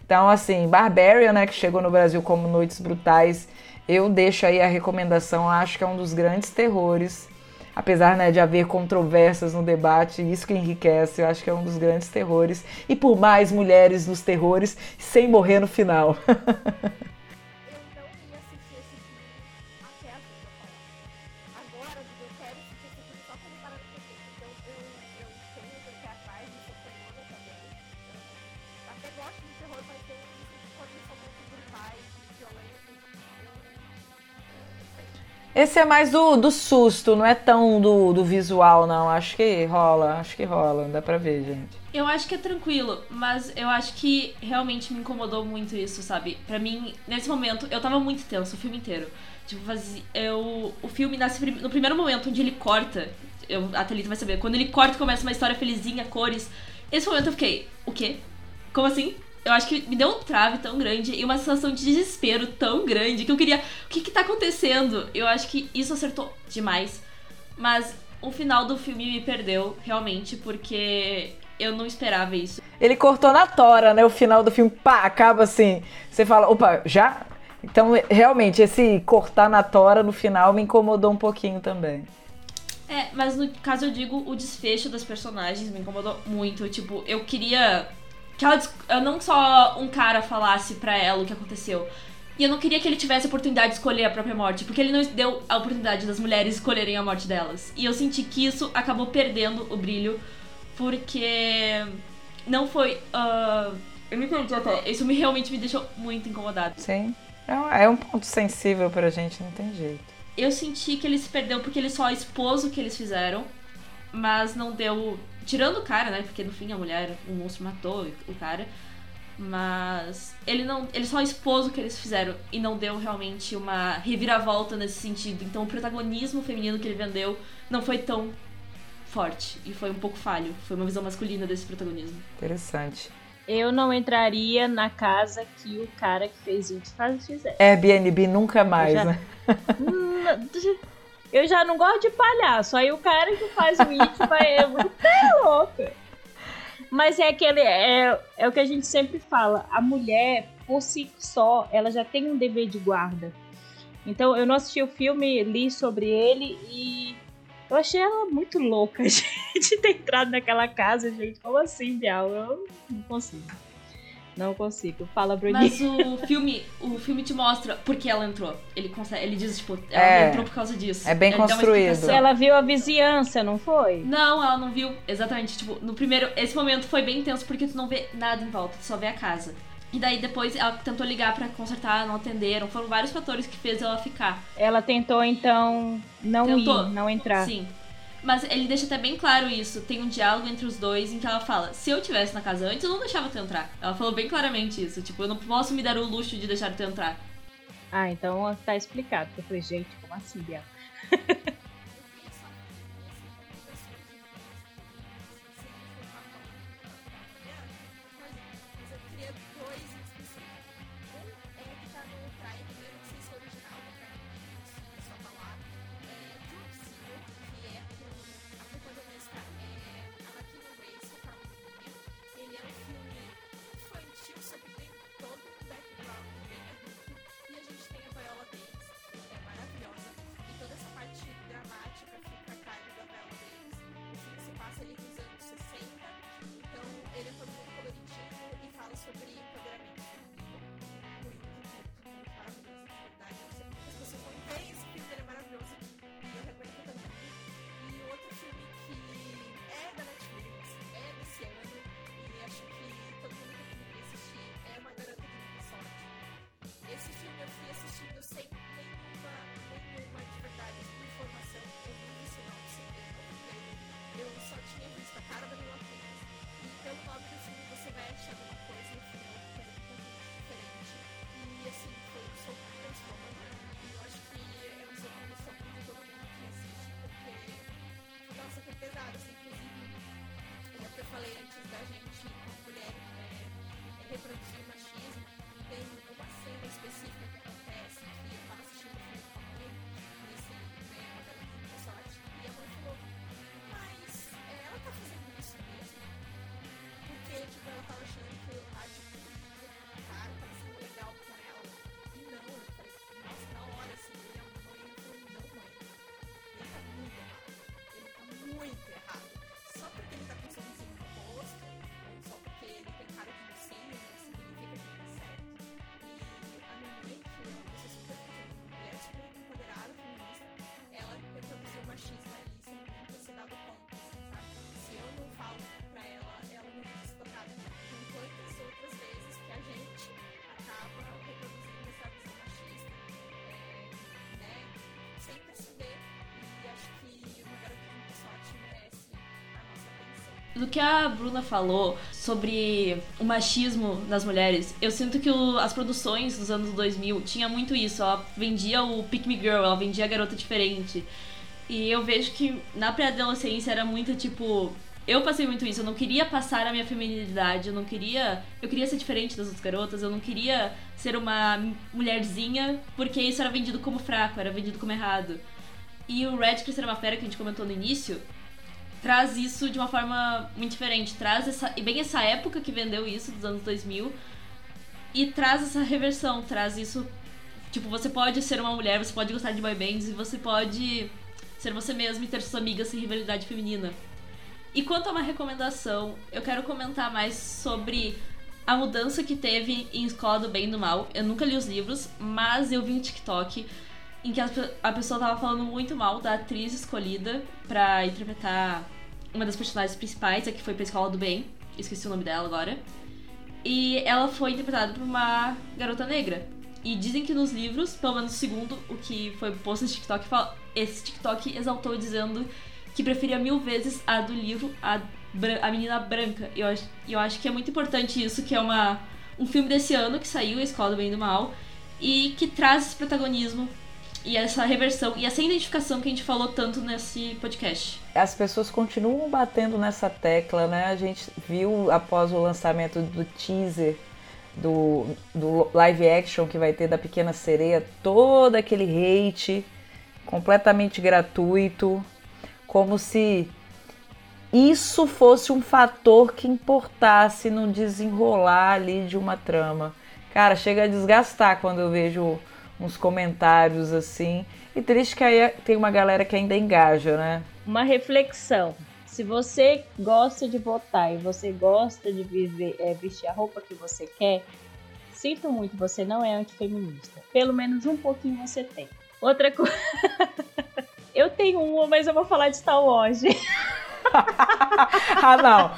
Então, assim, Barbarian, né, que chegou no Brasil como Noites Brutais, eu deixo aí a recomendação, acho que é um dos grandes terrores. Apesar né, de haver controvérsias no debate, isso que enriquece, eu acho que é um dos grandes terrores. E por mais mulheres nos terrores, sem morrer no final. <laughs> Esse é mais do, do susto, não é tão do, do visual, não. Acho que rola, acho que rola, dá pra ver, gente. Eu acho que é tranquilo, mas eu acho que realmente me incomodou muito isso, sabe? Pra mim, nesse momento, eu tava muito tenso o filme inteiro. Tipo, eu, o filme nasce no primeiro momento onde ele corta, eu, a Thalita vai saber, quando ele corta e começa uma história felizinha, cores, Esse momento eu fiquei, o quê? Como assim? Eu acho que me deu um trave tão grande e uma sensação de desespero tão grande que eu queria. O que que tá acontecendo? Eu acho que isso acertou demais. Mas o final do filme me perdeu, realmente, porque eu não esperava isso. Ele cortou na tora, né? O final do filme, pá, acaba assim. Você fala, opa, já? Então, realmente, esse cortar na tora no final me incomodou um pouquinho também. É, mas no caso eu digo, o desfecho das personagens me incomodou muito. Tipo, eu queria que ela não só um cara falasse pra ela o que aconteceu. E eu não queria que ele tivesse a oportunidade de escolher a própria morte, porque ele não deu a oportunidade das mulheres escolherem a morte delas. E eu senti que isso acabou perdendo o brilho, porque não foi. ah, eu me perdi até. Isso me, realmente me deixou muito incomodada. Sim. É um, é um ponto sensível pra gente, não tem jeito. Eu senti que ele se perdeu porque ele só expôs o que eles fizeram, mas não deu. Tirando o cara, né? Porque no fim a mulher, o monstro matou o cara. Mas ele não. Ele só expôs o que eles fizeram e não deu realmente uma reviravolta nesse sentido. Então o protagonismo feminino que ele vendeu não foi tão forte. E foi um pouco falho. Foi uma visão masculina desse protagonismo. Interessante. Eu não entraria na casa que o cara que fez It faz fizer. Airbnb nunca mais, Já- né? <laughs> Eu já não gosto de palhaço. Aí o cara que faz o It <laughs> vai. É muito louco. Mas é aquele. É, é o que a gente sempre fala. A mulher, por si só, ela já tem um dever de guarda. Então eu não assisti o filme, li sobre ele e eu achei ela muito louca <laughs> de ter entrado naquela casa, gente. Como assim, Bial? Eu não consigo. Não consigo. Fala, Bruninho. Mas o filme, o filme te mostra por que ela entrou. Ele consegue, ele diz, tipo, ela É. entrou por causa disso. É bem Ele construído. Ela viu a vizinhança, não foi? Não, ela não viu. Exatamente, tipo, no primeiro. Esse momento foi bem intenso porque tu não vê nada em volta, tu só vê a casa. E daí depois ela tentou ligar pra consertar, não atenderam. Foram vários fatores que fez ela ficar. Ela tentou, então, não Tentou. ir, não entrar. Sim. Mas ele deixa até bem claro isso. Tem um diálogo entre os dois em que ela fala: se eu tivesse na casa antes, eu não deixava tu entrar. Ela falou bem claramente isso. Tipo, eu não posso me dar o luxo de deixar tu entrar. Ah, então tá explicado. Eu falei, gente, como assim, Biel? <laughs> Do que a Bruna falou sobre o machismo nas mulheres, eu sinto que o- as produções dos anos 2000 tinha muito isso. Ela vendia o Pick Me Girl, ela vendia a garota diferente. E eu vejo que na pré-adolescência era muito tipo. eu passei muito isso. Eu não queria passar a minha feminilidade. Eu não queria. Eu queria ser diferente das outras garotas. Eu não queria ser uma mulherzinha, porque isso era vendido como fraco, era vendido como errado. E o Red Crescer uma Fera, que a gente comentou no início, traz isso de uma forma muito diferente. Traz essa. Bem essa época que vendeu isso, dos anos 2000. E traz essa reversão, traz isso. Tipo, você pode ser uma mulher, você pode gostar de boy bands e você pode ser você mesmo e ter suas amigas sem rivalidade feminina. E quanto a uma recomendação, eu quero comentar mais sobre a mudança que teve em Escola do Bem e do Mal. Eu nunca li os livros, mas eu vi um TikTok em que a pessoa tava falando muito mal da atriz escolhida para interpretar uma das personagens principais, a que foi pra Escola do Bem. Esqueci o nome dela agora. E ela foi interpretada por uma garota negra. E dizem que nos livros, pelo menos segundo o que foi posto nesse TikTok, esse TikTok exaltou dizendo que preferia mil vezes a do livro, a, a menina branca. E eu acho, eu acho que é muito importante isso, que é uma, um filme desse ano que saiu, A Escola do Bem e do Mal, e que traz esse protagonismo e essa reversão e essa identificação que a gente falou tanto nesse podcast. As pessoas continuam batendo nessa tecla, né? A gente viu após o lançamento do teaser do, do live action que vai ter da Pequena Sereia, todo aquele hate completamente gratuito, como se isso fosse um fator que importasse no desenrolar ali de uma trama. Cara, chega a desgastar quando eu vejo uns comentários assim. E triste que aí tem uma galera que ainda engaja, né? Uma reflexão. Se você gosta de votar e você gosta de viver, é, vestir a roupa que você quer, sinto muito, você não é antifeminista. Pelo menos um pouquinho você tem. Outra coisa. <laughs> eu tenho uma, mas eu vou falar de Star Wars. <laughs> ah, não.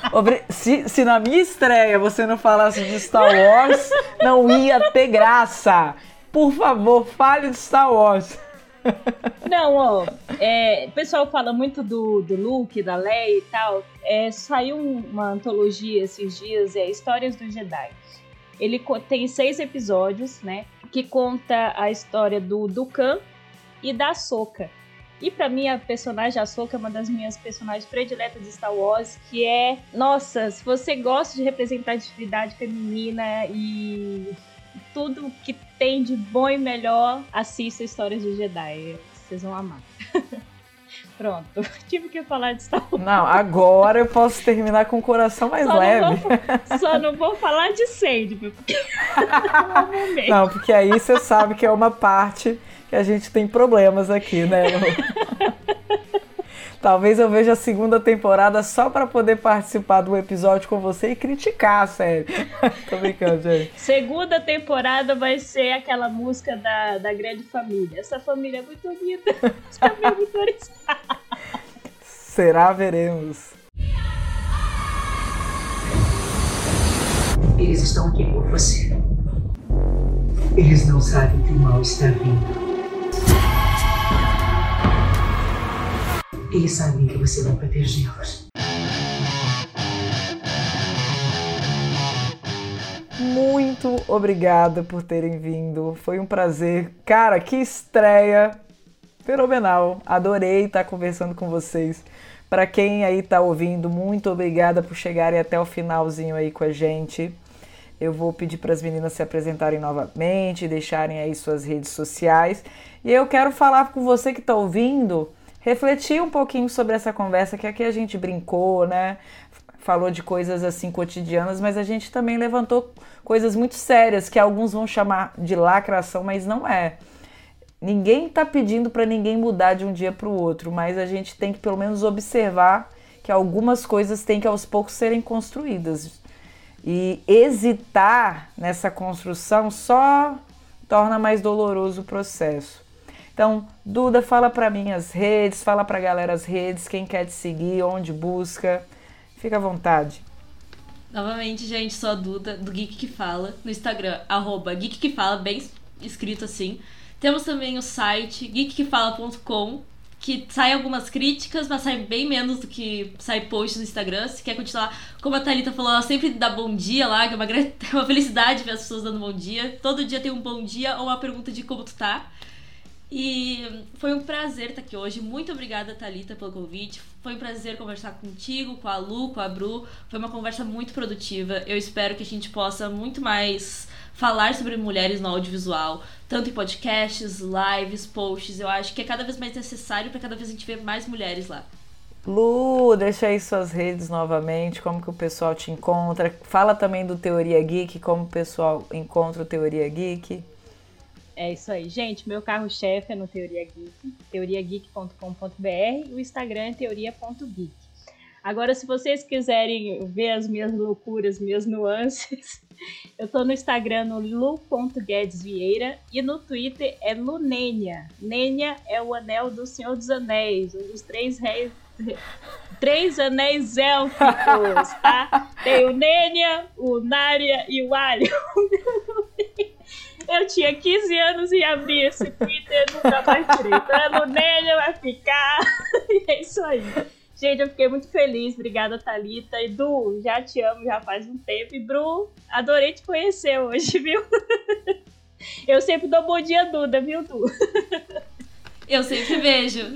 Se, se na minha estreia você não falasse de Star Wars, não ia ter graça. Por favor, fale de Star Wars. <laughs> Não, ó, é, o pessoal fala muito do, do Luke, da Leia e tal. É, saiu uma antologia esses dias, é Histórias do Jedi. Ele tem seis episódios, né? Que conta a história do Dukan e da Soka. E para mim a personagem Ahsoka é uma das minhas personagens prediletas de Star Wars, que é, nossa, se você gosta de representatividade feminina e tudo que tem de bom e melhor, assista Histórias de Jedi. Vocês vão amar. <laughs> Pronto, <laughs> tive que falar de Star Wars. Não, agora eu posso terminar com o coração mais só leve. Não vou, só não vou falar de Sandman, porque não, porque aí você sabe que é uma parte que a gente tem problemas aqui, né? <laughs> Talvez eu veja a segunda temporada só para poder participar do episódio com você e criticar a série. <laughs> Tô brincando, gente. Segunda temporada vai ser aquela música da, da grande família. Essa família é muito unida. <laughs> Muito Será? Veremos. Eles estão aqui por você. Eles não sabem que o mal está vindo. Eles sabem que você vai protegê-los. Muito obrigada por terem vindo. Foi um prazer. Cara, que estreia fenomenal. Adorei estar conversando com vocês. Para quem aí tá ouvindo, muito obrigada por chegarem até o finalzinho aí com a gente. Eu vou pedir para as meninas se apresentarem novamente, deixarem aí suas redes sociais. E eu quero falar com você que está ouvindo refletir um pouquinho sobre essa conversa que aqui a gente brincou, né? Falou de coisas assim cotidianas, mas a gente também levantou coisas muito sérias que alguns vão chamar de lacração, mas não é. Ninguém está pedindo para ninguém mudar de um dia para o outro, mas a gente tem que pelo menos observar que algumas coisas têm que aos poucos serem construídas. E hesitar nessa construção só torna mais doloroso o processo. Então, Duda, fala para mim as redes, fala para a galera as redes, quem quer te seguir, onde busca. Fica à vontade. Novamente, gente, sou a Duda, do Geek que Fala, no Instagram, arroba Geek que Fala, bem escrito assim. Temos também o site geekquefala.com, que sai algumas críticas, mas sai bem menos do que sai posts no Instagram. Se quer continuar, como a Thalita falou, ela sempre dá bom dia lá, que é uma, <laughs> uma felicidade ver as pessoas dando bom dia. Todo dia tem um bom dia ou uma pergunta de como tu tá. E foi um prazer estar aqui hoje. Muito obrigada, Thalita, pelo convite. Foi um prazer conversar contigo, com a Lu, com a Bru. Foi uma conversa muito produtiva. Eu espero que a gente possa muito mais falar sobre mulheres no audiovisual, tanto em podcasts, lives, posts. Eu acho que é cada vez mais necessário para cada vez a gente ver mais mulheres lá. Lu, deixa aí suas redes novamente, como que o pessoal te encontra. Fala também do Teoria Geek, como o pessoal encontra o Teoria Geek. É isso aí, gente. Meu carro-chefe é no Teoria Geek, teoriageek.com.br. O Instagram é teoria.geek. Agora, se vocês quiserem ver as minhas loucuras, minhas nuances, <laughs> eu tô no Instagram no lu.guedesvieira e no Twitter é lunênia. Nênia é o anel do Senhor dos Anéis, um dos três reis três anéis élficos, tá? Tem o Nênia, o Nária e o Alho. <laughs> Eu tinha 15 anos e abri esse Twitter nunca mais a Lunênia vai ficar. <laughs> E é isso aí. Gente, eu fiquei muito feliz. Obrigada, Thalita. E Du, já te amo já faz um tempo. E Bru, adorei te conhecer hoje, viu? <laughs> Eu sempre dou bom dia, Duda, viu, Du? <laughs> Eu sempre vejo.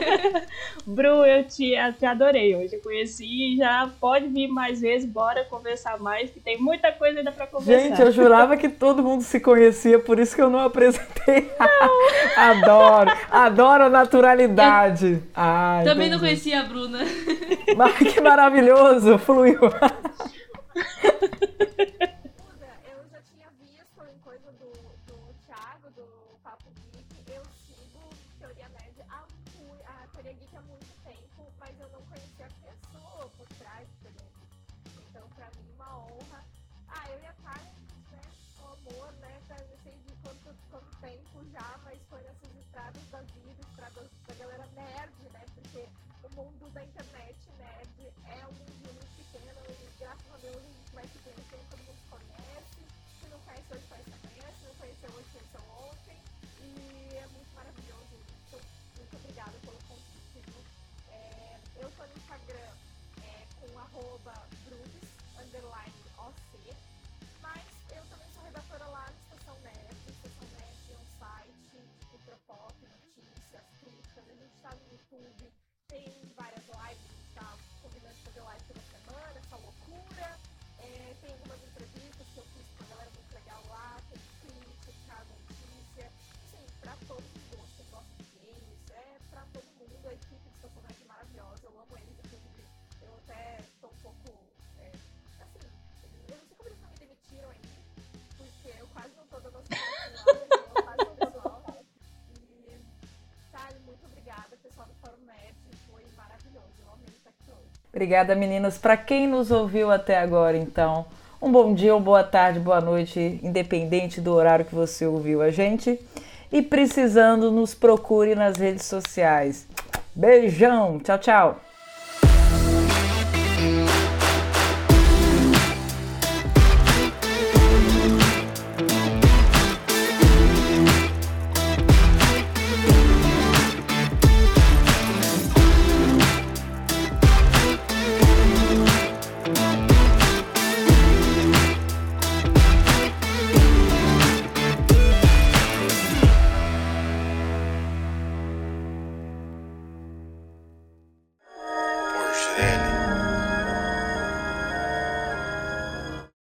<laughs> Bru, eu te, eu te adorei hoje. Eu conheci já pode vir mais vezes, bora conversar mais, que tem muita coisa ainda pra conversar. Gente, eu jurava que todo mundo se conhecia, por isso que eu não apresentei. Não. <laughs> adoro, adoro a naturalidade. Ai, Também não conhecia a Bruna. Mas que maravilhoso, fluiu. <laughs> gente Obrigada, meninas. Para quem nos ouviu até agora, então, um bom dia, uma boa tarde, boa noite, independente do horário que você ouviu a gente. E precisando, nos procure nas redes sociais. Beijão, tchau, tchau.